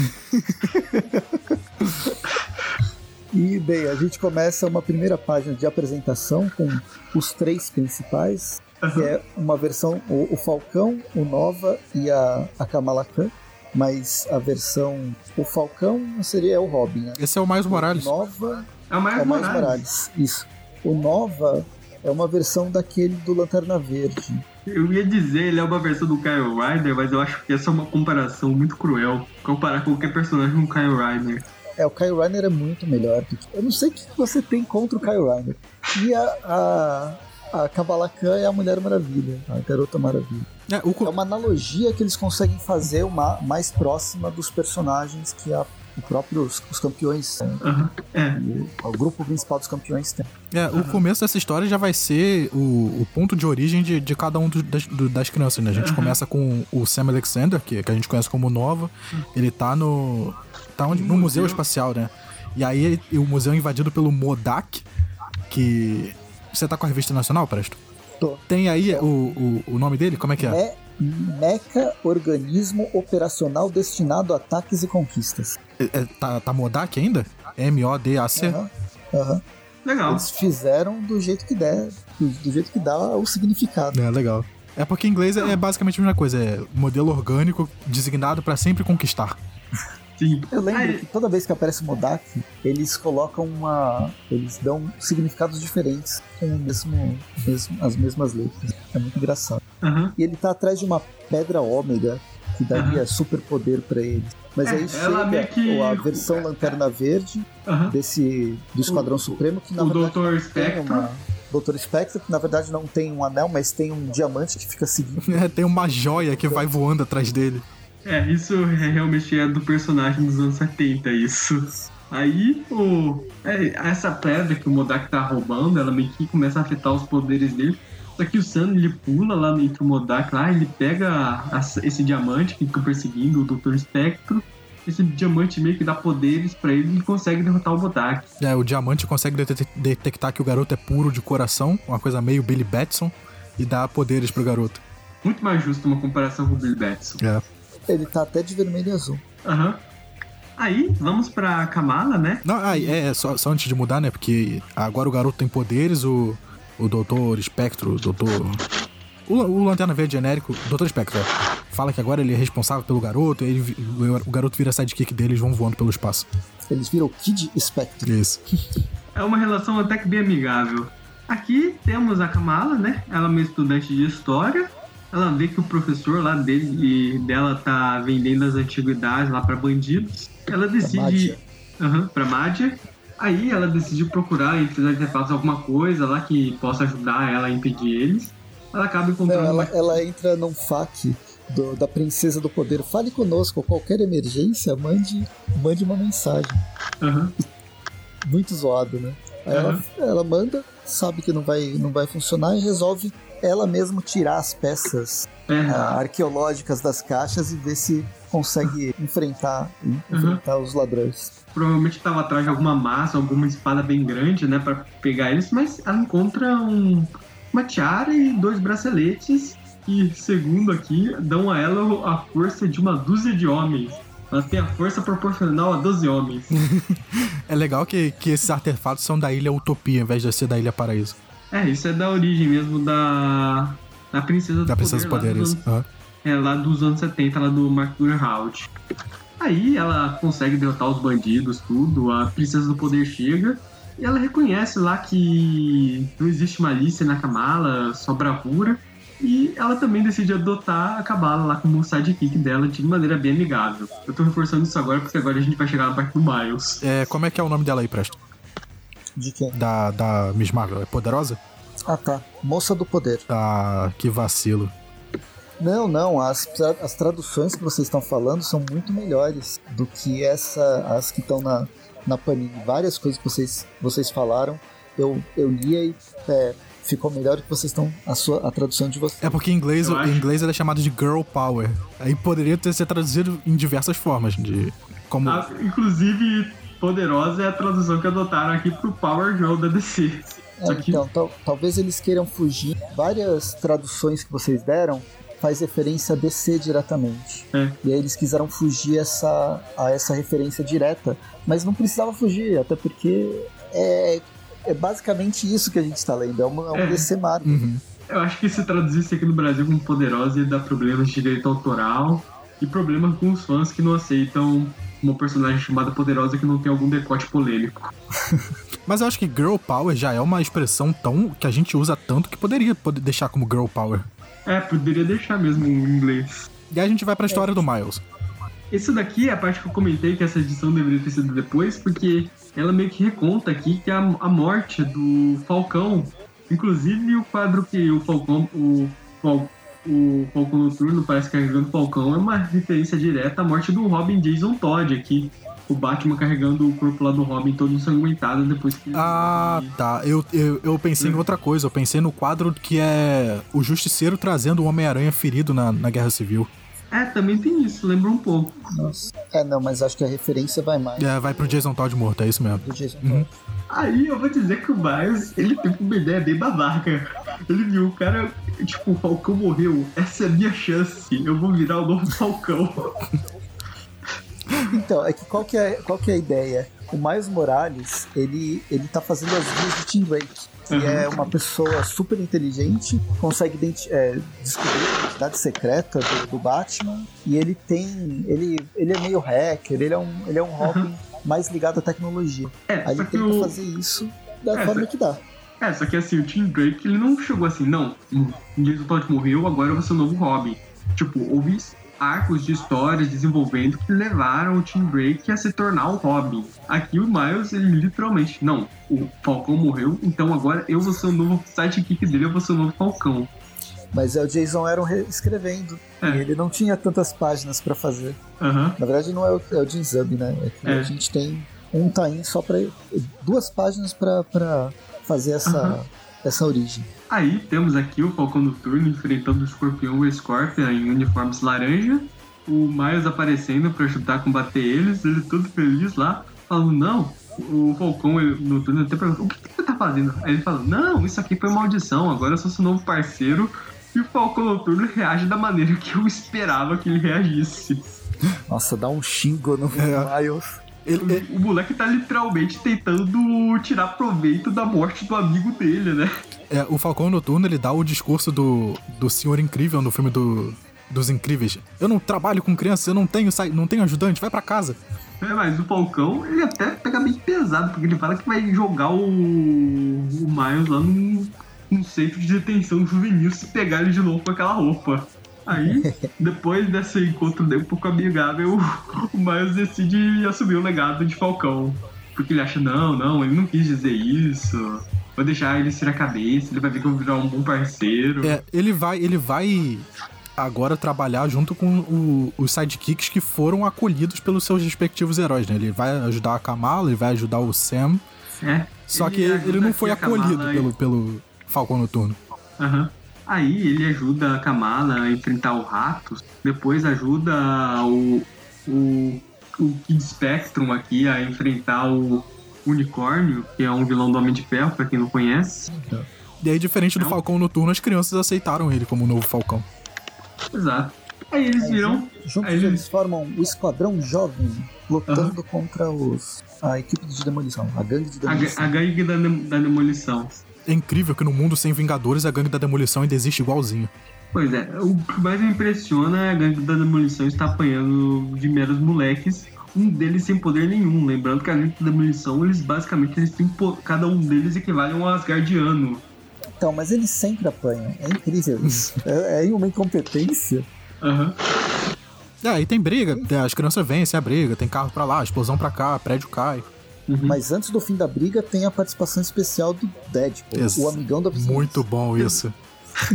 e bem, a gente começa uma primeira página de apresentação com os três principais, uhum. que é uma versão, o, o, Falcão, o Nova e a, a Kamala Khan. Mas a versão. O Falcão seria o Robin, né? Esse é o Mais Morales. O Nova. É o Mais, é o mais Morales. Morales. Isso. O Nova é uma versão daquele do Lanterna Verde. Eu ia dizer, ele é uma versão do Kyle Ryder, mas eu acho que essa é uma comparação muito cruel. Comparar qualquer personagem com o Kyle Ryder. É, o Kyle Ryder é muito melhor do que. Eu não sei o que você tem contra o Kyle Ryder. E a, a, a Kabbalah Khan é a Mulher Maravilha, a Garota Maravilha. É, o... é uma analogia que eles conseguem fazer uma mais próxima dos personagens que a o próprio os, os campeões uhum. é. o, o, grupo principal dos campeões tem. É, uhum. o começo dessa história já vai ser o, o ponto de origem de, de cada um do, das, do, das crianças, né? A gente uhum. começa com o Sam Alexander, que, que a gente conhece como Nova. Ele tá no. tá onde? No Museu Espacial, né? E aí o museu é invadido pelo Modak, que. Você tá com a revista nacional, Presto? Tô. Tem aí o, o, o nome dele? Como é que é? É Meca Organismo Operacional Destinado a Ataques e Conquistas. É, é, tá, tá Modak ainda? M-O-D-A-C? Aham. Uhum, uhum. Legal. Eles fizeram do jeito que der, do jeito que dá o significado. É, legal. É porque em inglês é basicamente a mesma coisa, é modelo orgânico designado para sempre conquistar. Sim. Eu lembro que toda vez que aparece Modak, eles colocam uma. Eles dão significados diferentes com o mesmo, mesmo as mesmas letras. É muito engraçado. Uhum. E ele tá atrás de uma pedra ômega que daria uhum. super poder para eles. Mas é, aí chega que... a versão Lanterna Verde uhum. desse do Esquadrão o, Supremo, que na o verdade Dr. Spectro. Uma... Dr. Spectre, que na verdade não tem um anel, mas tem um diamante que fica seguindo. É, tem uma joia que vai voando atrás dele. É, isso é, realmente é do personagem dos anos 70, isso. Aí, o, é, essa pedra que o Modak tá roubando, ela meio que começa a afetar os poderes dele. Só que o Sam, ele pula lá entre o Modak lá, ele pega a, esse diamante que fica perseguindo o Dr. Spectro. Esse diamante meio que dá poderes para ele e consegue derrotar o Modak. É, o diamante consegue detectar que o garoto é puro de coração, uma coisa meio Billy Batson, e dá poderes pro garoto. Muito mais justo uma comparação com o Billy Batson. É. Ele tá até de vermelho e azul. Aham. Uhum. Aí, vamos pra Kamala, né? Não, aí, é, só, só antes de mudar, né? Porque agora o garoto tem poderes, o, o Doutor Espectro, o Doutor. O, o Lanterna Verde genérico, o Doutor Espectro, fala que agora ele é responsável pelo garoto, e ele, o, garoto vira sidekick dele eles vão voando pelo espaço. Eles viram Kid Spectro. Isso. É uma relação até que bem amigável. Aqui temos a Kamala, né? Ela é uma estudante de história ela vê que o professor lá dele e dela tá vendendo as antiguidades lá para bandidos. Ela decide. Uhum, pra Mádia. Aí ela decide procurar entre os artefatos alguma coisa lá que possa ajudar ela a impedir eles. Ela acaba encontrando. Não, ela, uma... ela entra num FAQ do, da Princesa do Poder. Fale conosco, qualquer emergência, mande, mande uma mensagem. Uhum. Muito zoado, né? Aí uhum. ela, ela manda, sabe que não vai, não vai funcionar e resolve ela mesmo tirar as peças É, ah, arqueológicas das caixas e ver se consegue enfrentar, enfrentar os ladrões. provavelmente estava atrás de alguma massa, alguma espada bem grande, né, Pra pegar eles, mas ela encontra um, uma tiara e dois braceletes que, segundo aqui, dão a ela a força de uma dúzia de homens. Ela tem a força proporcional a 12 homens. É legal que, que esses artefatos são da ilha Utopia, ao invés de ser da ilha Paraíso. É, isso é da origem mesmo da, da Princesa do Da Princesa Poder, Poder, lá dos anos- Aham. É, lá dos anos 70, lá do Mark Gyllenhaal. Aí ela consegue derrotar os bandidos, tudo, a Princesa do Poder chega e ela reconhece lá que não existe malícia na Kamala, só bravura. E ela também decide adotar a Kamala lá como sidekick dela de maneira bem amigável. Eu tô reforçando isso agora porque agora a gente vai chegar na parte do Miles. É, como é que é o nome dela aí, Presto? De quem? Da, da Miss Marvel? É poderosa? Ah tá, Moça do Poder. Ah, que vacilo. Não, não, as, as traduções que vocês estão falando são muito melhores do que essa, as que estão na, na Panini. Várias coisas que vocês, vocês falaram, eu, eu lia e é, ficou melhor do que vocês estão, a, sua, a tradução de vocês. É porque em inglês, Eu acho. em inglês ele é chamado de Girl Power. Aí poderia ter sido traduzido em diversas formas, de como Ah, inclusive, Poderosa é a tradução que adotaram aqui pro Power Girl da DC. É, que então, tal- talvez eles queiram fugir. Várias traduções que vocês deram faz referência a DC diretamente. É. E aí eles quiseram fugir essa, a essa referência direta, mas não precisava fugir, até porque é, é basicamente isso que a gente está lendo, é uma, é uma É. DC Marvel. Uhum. Eu acho que se traduzisse aqui no Brasil como Poderosa ia dar problemas de direito autoral e problemas com os fãs que não aceitam uma personagem chamada Poderosa que não tem algum decote polêmico. Mas eu acho que Girl Power já é uma expressão tão que a gente usa tanto que poderia poder deixar como Girl Power. É, poderia deixar mesmo em inglês. E aí a gente vai pra história do Miles. Isso daqui é a parte que eu comentei que essa edição deveria ter sido depois, porque ela meio que reconta aqui que a, a morte do Falcão, inclusive o quadro que o Falcão, o, o Falcão Noturno parece carregando o Falcão, é uma referência direta à morte do Robin Jason Todd aqui. O Batman carregando o corpo lá do Robin todo ensanguentado depois que ele Ah, tá. Eu, eu, eu pensei em outra coisa. Eu pensei no quadro que é o Justiceiro trazendo o Homem-Aranha ferido na, na Guerra Civil. É, também tem isso, lembra um pouco. Nossa. É, não, mas acho que a referência vai mais. É, vai pro Jason Todd morto, é isso mesmo. do Jason Uhum. Todd. Aí eu vou dizer que o Miles, ele teve uma ideia bem babaca. Ele viu o cara, tipo, o Falcão morreu, essa é a minha chance, eu vou virar o novo Falcão. Então, é que qual que é, qual que é a ideia? O Miles Morales, ele, ele tá fazendo as vias de Tim Drake, que Uhum. é uma pessoa super inteligente, consegue é, descobrir a identidade secreta do, do Batman, e ele tem. Ele, ele é meio hacker, ele é um, ele é um Robin mais ligado à tecnologia. É, Aí ele que tenta o. fazer isso da É, forma que dá. É, só que assim, o Tim Drake, ele não chegou assim, não, o Jason Todd morreu, agora vou ser o novo Robin. Tipo, houve arcos de histórias desenvolvendo que levaram o Tim Drake a se tornar o Robin. Aqui o Miles, ele literalmente, não, o Falcão morreu, então agora eu vou ser o novo sidekick dele, eu vou ser o novo Falcão. Mas é o Jason Aaron re- escrevendo. É. E ele não tinha tantas páginas pra fazer. Aham. Na verdade, não é o, é o Jim Zub, né? É que É. a gente tem um tain só pra. duas páginas pra fazer essa, Aham. essa origem. Aí temos aqui o Falcão Noturno enfrentando o Escorpião e o Scorpion em uniformes laranja. O Miles aparecendo pra ajudar a combater eles, ele todo feliz lá, falando, não, o Falcão Noturno até pergunta, o que, que você tá fazendo? Aí ele fala, não, isso aqui foi maldição, agora eu sou seu novo parceiro. E o Falcão Noturno reage da maneira que eu esperava que ele reagisse. Nossa, dá um xingo no É. Miles. Ele- ele- O moleque tá literalmente tentando tirar proveito da morte do amigo dele, né? é, o Falcão Noturno ele dá o discurso do, do Senhor Incrível no filme do, dos Incríveis. Eu não trabalho com crianças, eu não tenho, não tenho ajudante, vai pra casa. É, mas o Falcão, ele até pega bem pesado, porque ele fala que vai jogar o, o Miles lá num, num centro de detenção juvenil se pegar ele de novo com aquela roupa. Aí, depois desse encontro dele um pouco amigável, o Miles decide assumir o legado de Falcão. Porque ele acha, não, não, ele não quis dizer isso. Vou deixar ele tirar a cabeça, ele vai ver que eu vou virar um bom parceiro. É, ele vai, ele vai agora trabalhar junto com o- os sidekicks que foram acolhidos pelos seus respectivos heróis, né? Ele vai ajudar a Kamala, ele vai ajudar o Sam, É, só ele que ele, não foi acolhido Kamala pelo, pelo Falcão Noturno. Aham. Aí ele ajuda a Kamala a enfrentar o Ratos, depois ajuda o, o, o Kid Spectrum aqui a enfrentar o Unicórnio, que é um vilão do Homem de Ferro, pra quem não conhece. E aí, diferente do. Falcão Noturno, as crianças aceitaram ele como o novo Falcão. Exato. Aí eles viram. Juntos Aí ele- eles formam o Esquadrão Jovem, lutando contra os a equipe de demolição, a gangue de A, demolição. a gangue da, da demolição. É incrível que no mundo sem Vingadores a gangue da demolição ainda existe igualzinho. Pois é, o que mais me impressiona é a gangue da demolição está apanhando de meros moleques, um deles sem poder nenhum. Lembrando que a gangue da demolição, eles basicamente eles têm cada um deles equivale a um Asgardiano. Então, mas eles sempre apanham. É incrível isso. é, é uma incompetência. Aham. É, aí tem briga, as crianças vencem a briga, tem carro pra lá, explosão pra cá, prédio cai. Uhum. Mas antes do fim da briga tem a participação especial do Deadpool, Ex- o amigão da vizinhança. Muito bom isso.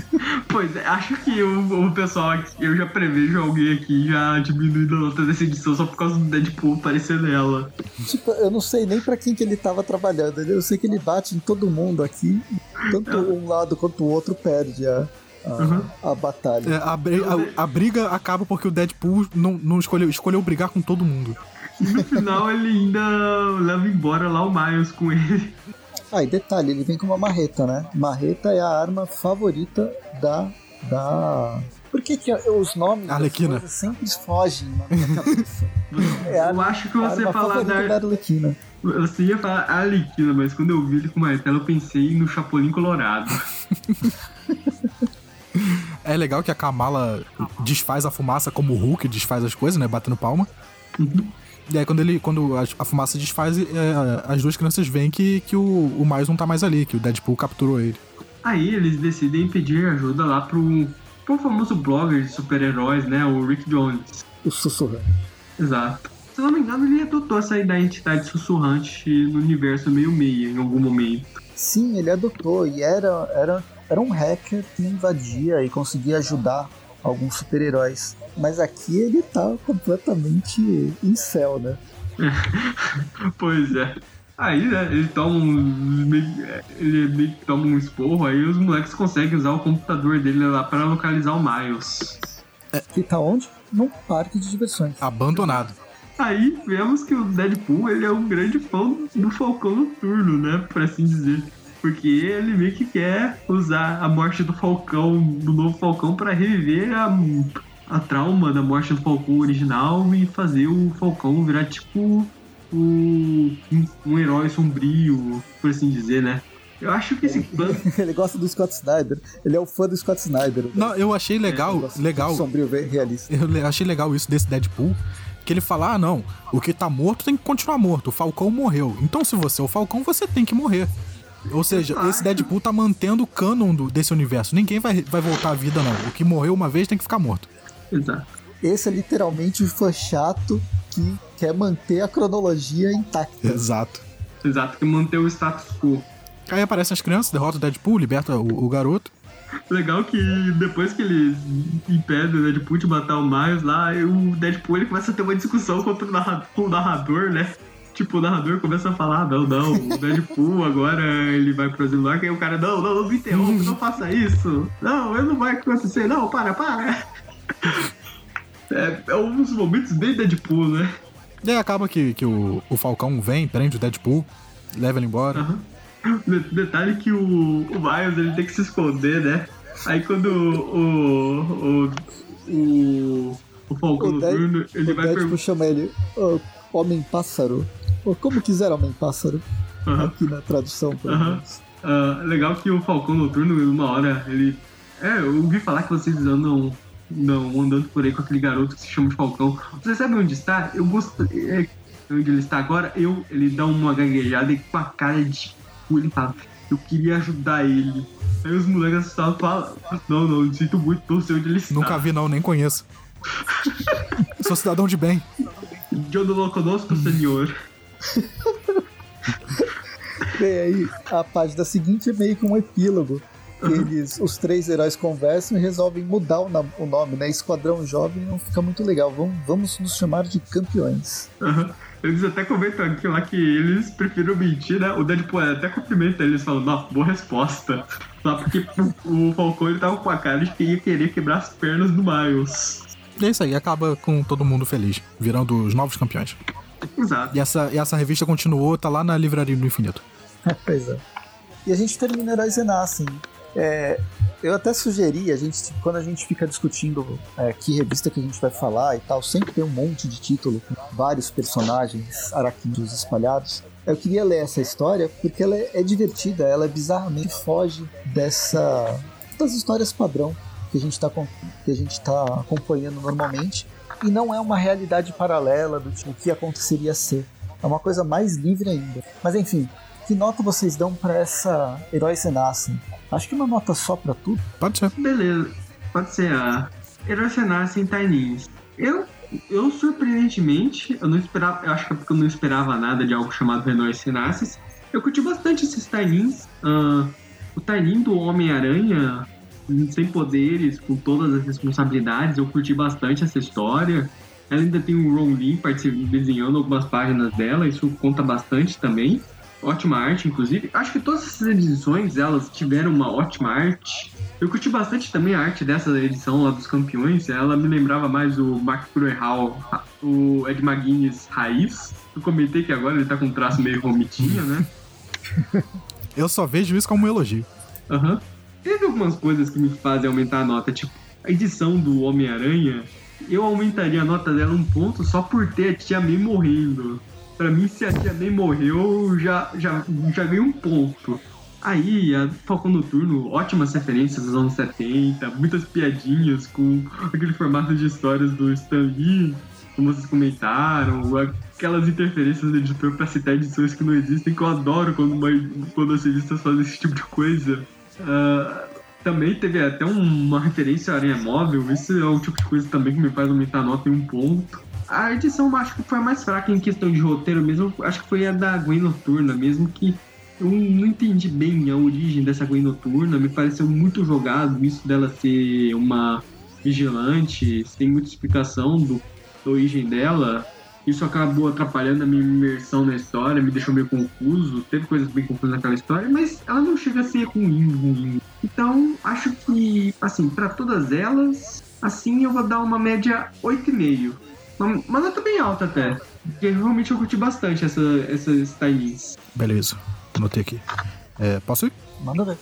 Pois é, acho que o, o pessoal eu já prevejo alguém aqui já diminuindo a nota dessa edição só por causa do Deadpool aparecer nela. Tipo, eu não sei nem pra quem que ele tava trabalhando. Eu sei que ele bate em todo mundo aqui. Tanto um lado quanto o outro perde a, a, Uhum. a batalha. É, a, a- a briga acaba porque o Deadpool não, não escolheu, escolheu brigar com todo mundo. E no final ele ainda leva embora lá o Miles com ele. Ah, e detalhe, ele vem com uma marreta, né? Marreta é a arma favorita da. da... Por que, que os nomes das Arlequina. coisas sempre fogem na minha cabeça? É a Eu acho que você falar da, da Arlequina. Você ia falar Arlequina, mas quando eu vi ele com martelo, eu pensei no Chapolin Colorado. É legal que a Kamala desfaz a fumaça como o Hulk desfaz as coisas, né? Batendo palma. E aí quando, ele, quando a, a fumaça desfaz, é, as duas crianças veem que, que o, o Miles não tá mais ali, que o Deadpool capturou ele. Aí eles decidem pedir ajuda lá pro, pro famoso blogger de super-heróis, né? O Rick Jones. O sussurrante. Exato. Se eu não me engano, ele adotou essa identidade sussurrante no universo meio-meia em algum momento. Sim, ele adotou e era, era, era um hacker que invadia e conseguia ajudar alguns super-heróis. Mas aqui ele tá completamente em céu, né? Pois é. Aí, né, ele toma um. meio- Ele meio que toma um esporro, aí os moleques conseguem usar o computador dele lá pra localizar o Miles. Que tá onde? Num parque de diversões. Abandonado. Aí vemos que o Deadpool ele é um grande fã do Falcão Noturno, né? Por assim dizer. Porque ele meio que quer usar a morte do Falcão, do novo Falcão, pra reviver a, a trauma da morte do Falcão original e fazer o Falcão virar tipo o, um, um herói sombrio, por assim dizer, né? Eu acho que esse plano. ele gosta do Scott Snyder. Ele é o fã do Scott Snyder. Não, eu achei legal, Ele gosta do legal. Sombrio realista. Eu achei legal isso desse Deadpool. Que ele fala: ah, não, o que tá morto tem que continuar morto. O Falcão morreu. Então, se você é o Falcão, você tem que morrer. Ou seja, Exato. esse Deadpool tá mantendo o canon do- desse universo. Ninguém vai, vai voltar à vida, não. O que morreu uma vez tem que ficar morto. Exato. Esse é literalmente o fã chato que quer manter a cronologia intacta. Exato. Exato, que manter o status quo. Aí aparecem as crianças, derrota o Deadpool, liberta o, o garoto. Legal que depois que eles impedem o Deadpool de matar o Miles lá, o Deadpool ele começa a ter uma discussão contra o narra- com o narrador, né? Tipo, o narrador começa a falar, não, não, o Deadpool agora ele vai pro asilo que aí o cara, não, não, não me interrompa, não faça isso. Não, eu não vai acontecer, não, para, para. É, é um dos momentos bem Deadpool, né? E aí acaba que, que o, o Falcão vem, prende o Deadpool, leva ele embora. De- Detalhe que o, o Miles ele tem que se esconder, né? Aí quando o. o. o, o Falcão O, Dead- Noturno ele o vai Deadpool perguntar. chama ele "Ô, Homem-Pássaro. Ou como quiser Homem-Pássaro. Aqui na tradução, pelo menos. Ah, legal que o Falcão Noturno, uma hora, ele. É, eu ouvi falar que vocês andam, andam andando por aí com aquele garoto que se chama Falcão. Você sabe onde está? Eu gosto. É, onde ele está agora, eu. Ele dá uma gaguejada e com a cara de. cu, Ele fala, eu queria ajudar ele. Aí os moleques assustados falam, não, não, sinto muito, não sei onde ele está. Nunca vi, não, nem conheço. Sou cidadão de bem. Eu não conosco, senhor. Bem, aí a página seguinte é meio que um epílogo. Eles, os três heróis conversam e resolvem mudar o, o nome, né? Esquadrão Jovem não fica muito legal. Vamos, vamos nos chamar de campeões. Aham. Eles até comentam aqui lá que eles preferiram mentir, né? O Deadpool até cumprimenta eles falando, ó, boa resposta. Só porque o Falcão ele tava com a cara de que ia querer quebrar as pernas do Miles. E é isso aí, acaba com todo mundo feliz, virando os novos campeões. Exato. E essa, e essa revista continuou, tá lá na Livraria do Infinito. pois é. E a gente termina Heróis Renascem. É, eu até sugeri, a gente, quando a gente fica discutindo é, que revista que a gente vai falar e tal, sempre tem um monte de título com vários personagens araquídeos espalhados. Eu queria ler essa história porque ela é, divertida, ela bizarramente foge dessa das histórias padrão que a gente está que a gente tá acompanhando normalmente e não é uma realidade paralela do tipo que aconteceria ser. É uma coisa mais livre ainda. Mas enfim, que nota vocês dão para essa Heróis Renascem? Acho que uma nota só para tudo. Pode ser. Beleza, pode ser a Heróis Renascem Taininhos. Eu, eu surpreendentemente, eu não esperava, eu acho que é porque eu não esperava nada de algo chamado Heróis Renascem. Eu curti bastante esses Tainins. Uh, o Tainin do Homem-Aranha, sem poderes, com todas as responsabilidades, eu curti bastante essa história. Ela ainda tem o Ron Lee desenhando algumas páginas dela, isso conta bastante também. Ótima arte, inclusive. Acho que todas essas edições, elas tiveram uma ótima arte. Eu curti bastante também a arte dessa edição lá dos campeões. Ela me lembrava mais o Mark Cruel, o Ed McGuinness raiz. Eu comentei que agora ele tá com um traço meio vomitinho, né? Eu só vejo isso como um elogio. Aham. Uhum. Teve algumas coisas que me fazem aumentar a nota, tipo, a edição do Homem-Aranha, eu aumentaria a nota dela um ponto só por ter a Tia May morrendo. Pra mim, se a Tia May morreu, já, já, já ganhei um ponto. Aí, a Falcão Noturno, ótimas referências dos anos 70, muitas piadinhas com aquele formato de histórias do Stan Lee, como vocês comentaram, aquelas interferências do editor pra citar edições que não existem, que eu adoro quando, uma, quando as revistas fazem esse tipo de coisa. Uh, também teve até uma referência à Aranha Móvel, isso é o tipo de coisa também que me faz aumentar a nota em um ponto. A edição acho que foi a mais fraca em questão de roteiro mesmo, acho que foi a da Gwen Noturna mesmo, que eu não entendi bem a origem dessa Gwen Noturna, me pareceu muito jogado isso dela ser uma vigilante, sem muita explicação do, da origem dela. Isso acabou atrapalhando a minha imersão na história, me deixou meio confuso. Teve coisas bem confusas naquela história, mas ela não chega a ser ruim, ruim. Então, acho que, assim, para todas elas, assim eu vou dar uma média 8,5. Uma, uma nota bem alta até. Porque realmente eu curti bastante essa, essas timings. Beleza, anotei aqui. É, posso ir? Manda ver.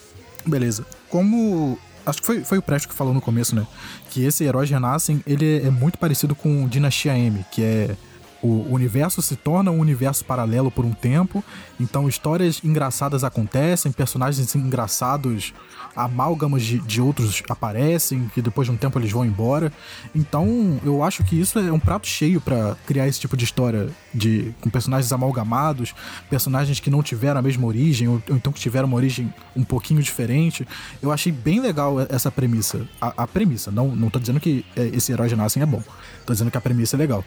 Beleza. Como acho que foi, foi o Presto que falou no começo, né? Que esse Heróis Renascem, ele é muito parecido com Dinastia M, que é o universo se torna um universo paralelo por um tempo, então histórias engraçadas acontecem, personagens engraçados, amálgamas de, de outros aparecem, que depois de um tempo eles vão embora. Então eu acho que isso é um prato cheio para criar esse tipo de história de com personagens amalgamados, personagens que não tiveram a mesma origem, ou, ou então que tiveram uma origem um pouquinho diferente. Eu achei bem legal essa premissa. A, a premissa, não, não tô dizendo que é, esse herói de Nascem é bom, tô dizendo que a premissa é legal.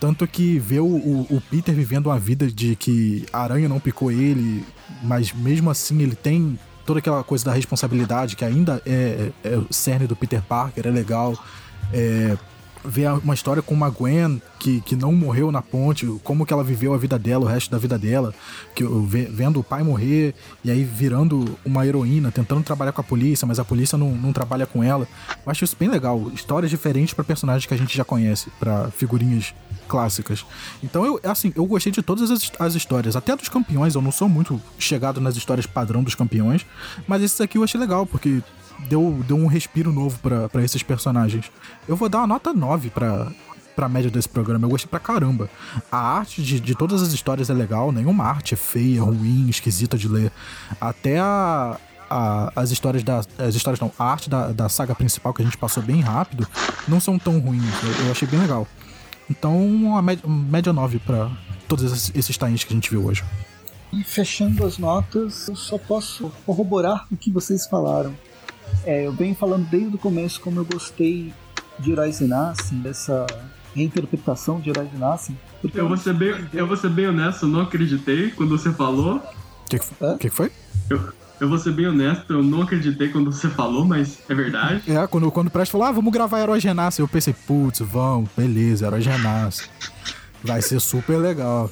Tanto que ver o, o, Peter vivendo uma vida de que a aranha não picou ele, mas mesmo assim ele tem toda aquela coisa da responsabilidade que ainda é, é, é o cerne do Peter Parker, é legal. É, ver uma história com uma Gwen que, que não morreu na ponte, como que ela viveu a vida dela, o resto da vida dela, que vendo o pai morrer e aí virando uma heroína, tentando trabalhar com a polícia, mas a polícia não, não trabalha com ela. Eu acho isso bem legal. Histórias diferentes para personagens que a gente já conhece, para figurinhas clássicas. Então eu, assim, eu gostei de todas as, as histórias, até dos campeões. Eu não sou muito chegado nas histórias padrão dos campeões, mas esses aqui eu achei legal, porque deu, deu um respiro novo para esses personagens. Eu vou dar uma nota 9 pra, pra média desse programa. Eu gostei pra caramba. A arte de, de todas as histórias é legal, nenhuma arte é feia, ruim, esquisita de ler. Até a, a, as histórias da. As histórias não, a arte da, da saga principal que a gente passou bem rápido não são tão ruins. Eu, eu achei bem legal. Então, uma média, uma média 9 pra todos esses, tains que a gente viu hoje. E fechando as notas, eu só posso corroborar o que vocês falaram. É, eu venho falando desde o começo como eu gostei de Heróis Renascem, dessa reinterpretação de Heróis Renascem. Eu vou, ser bem, eu vou ser bem honesto, eu não acreditei quando você falou. O que, que, que, foi? Eu, eu vou ser bem honesto, eu não acreditei quando você falou, mas é verdade. É, quando, quando o Presto falou, ah, vamos gravar Heróis Renascem, eu pensei, putz, vamos, beleza, Heróis Renascem. Vai ser super legal.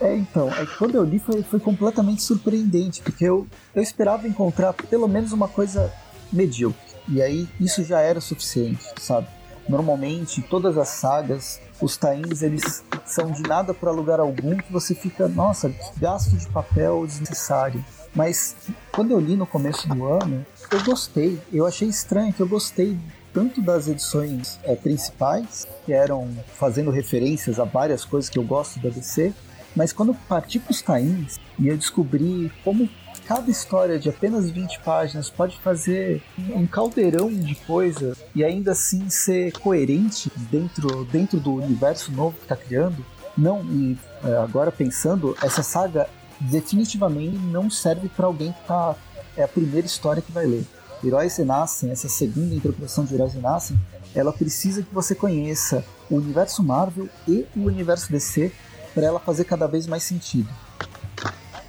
É, então, é, quando eu li foi, foi completamente surpreendente, porque eu, eu esperava encontrar pelo menos uma coisa medíocre. E aí isso já era suficiente, sabe? Normalmente, todas as sagas, os tains, eles são de nada para lugar algum que você fica, nossa, que gasto de papel desnecessário. Mas quando eu li no começo do ano, eu gostei. Eu achei estranho que eu gostei tanto das edições é, principais, que eram fazendo referências a várias coisas que eu gosto da DC, mas quando parti para os tains e eu descobri como cada história de apenas 20 páginas pode fazer um caldeirão de coisas e ainda assim ser coerente dentro, dentro do universo novo que está criando, não, e é, agora pensando, essa saga definitivamente não serve para alguém que tá. É a primeira história que vai ler. Heróis Renascem, essa segunda interpretação de Heróis Renascem, ela precisa que você conheça o universo Marvel e o universo DC para ela fazer cada vez mais sentido.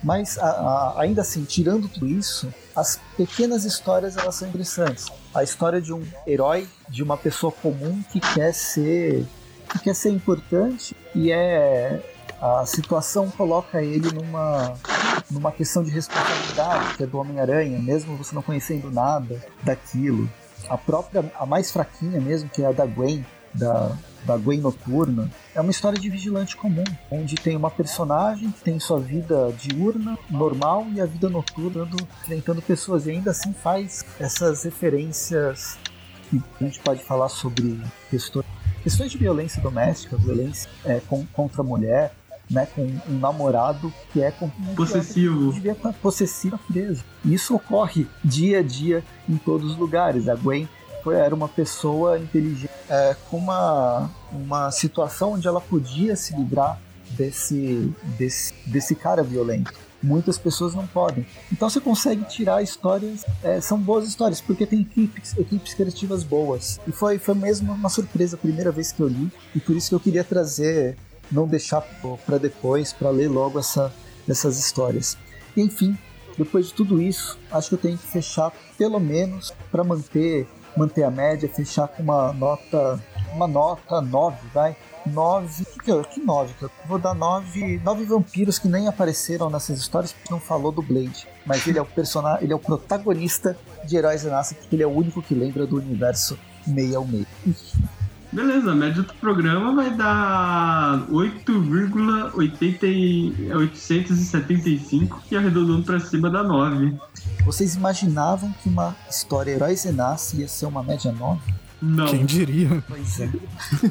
Mas a, a, ainda assim, tirando tudo isso, as pequenas histórias elas são interessantes. A história de um herói, de uma pessoa comum que quer ser que quer ser importante e é a situação coloca ele numa numa questão de responsabilidade, que é do Homem-Aranha, mesmo você não conhecendo nada daquilo. A própria, a mais fraquinha mesmo, que é a da Gwen, da, da Gwen Noturna, é uma história de vigilante comum, onde tem uma personagem que tem sua vida diurna, normal, e a vida noturna enfrentando pessoas, e ainda assim faz essas referências que a gente pode falar sobre questões, questões de violência doméstica, violência é, com, contra a mulher, né, com um namorado que é possessivo. Que devia estar possessivo preso. Isso ocorre dia a dia em todos os lugares. A Gwen foi, era uma pessoa inteligente é, com uma, uma situação onde ela podia se livrar desse, desse, desse cara violento. Muitas pessoas não podem. Então você consegue tirar histórias, é, são boas histórias, porque tem equipes, equipes criativas boas. E foi, foi mesmo uma surpresa a primeira vez que eu li, e por isso que eu queria trazer não deixar para depois, para ler logo essa, essas histórias. Enfim, depois de tudo isso, acho que eu tenho que fechar pelo menos para manter manter a média, fechar com uma nota uma nota 9, vai. 9. Que, que, que 9? Vou dar 9. 9 vampiros que nem apareceram nessas histórias porque não falou do Blade. Mas ele é o personagem, ele é o protagonista de Heróis Renascem, porque ele é o único que lembra do universo meio ao meio. Beleza, a média do programa vai dar 8,875 e arredondando para cima da 9. Vocês imaginavam que uma história Heróis Renasce ia ser uma média 9? Não. Quem diria? Pois é.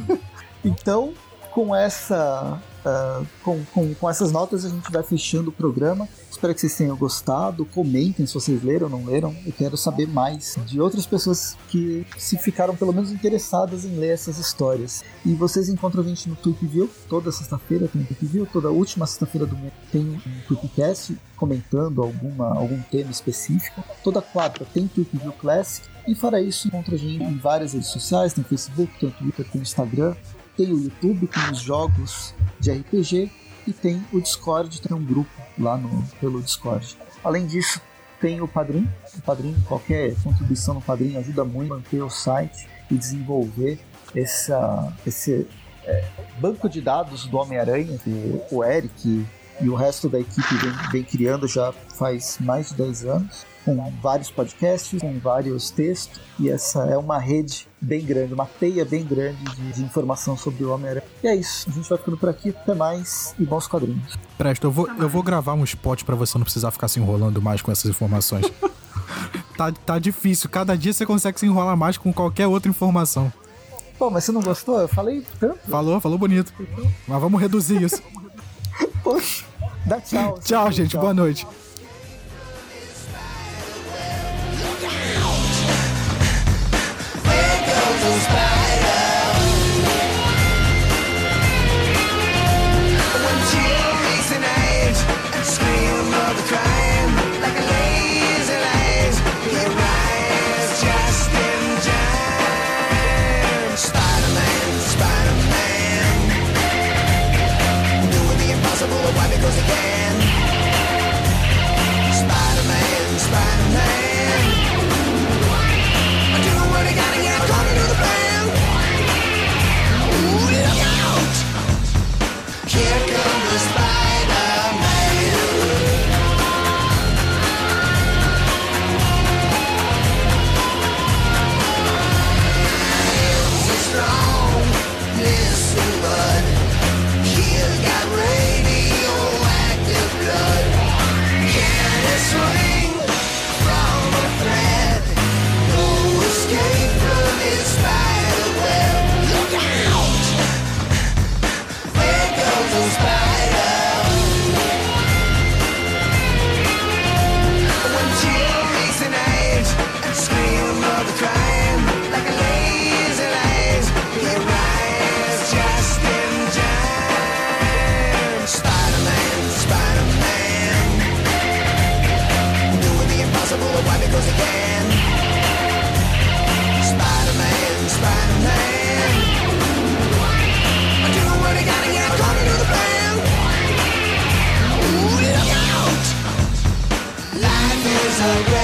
então, com essa Uh, com, com, com, essas notas a gente vai fechando o programa. Espero que vocês tenham gostado. Comentem se vocês leram ou não leram. Eu quero saber mais de outras pessoas que se ficaram pelo menos interessadas em ler essas histórias. E vocês encontram a gente no Tweepview. Toda sexta-feira tem Tweepview. Toda última sexta-feira do mês tem um Tweepcast comentando alguma, algum tema específico. Toda quarta tem Tweepview Classic. E fora isso, encontra a gente em várias redes sociais. Tem Facebook, tem Twitter, tem Instagram tem o YouTube com os jogos de RPG e tem o Discord, tem um grupo lá no, pelo Discord. Além disso, tem o Padrim. O Padrim, qualquer contribuição no Padrim ajuda muito a manter o site e desenvolver essa, esse é, banco de dados do Homem-Aranha que o Eric e o resto da equipe vem, vem criando já faz mais de 10 anos com vários podcasts, com vários textos, e essa é uma rede bem grande, uma teia bem grande de, de informação sobre o Homem-Aranha. E é isso, a gente vai ficando por aqui, até mais e bons quadrinhos. Presta, eu vou, eu vou gravar um spot para você não precisar ficar se enrolando mais com essas informações. tá, tá difícil, cada dia você consegue se enrolar mais com qualquer outra informação. Pô, mas você não gostou? Eu falei tanto. Falou, falou bonito. Mas vamos reduzir isso. Poxa, dá tchau. tchau, gente. Tchau. Boa noite. Cause I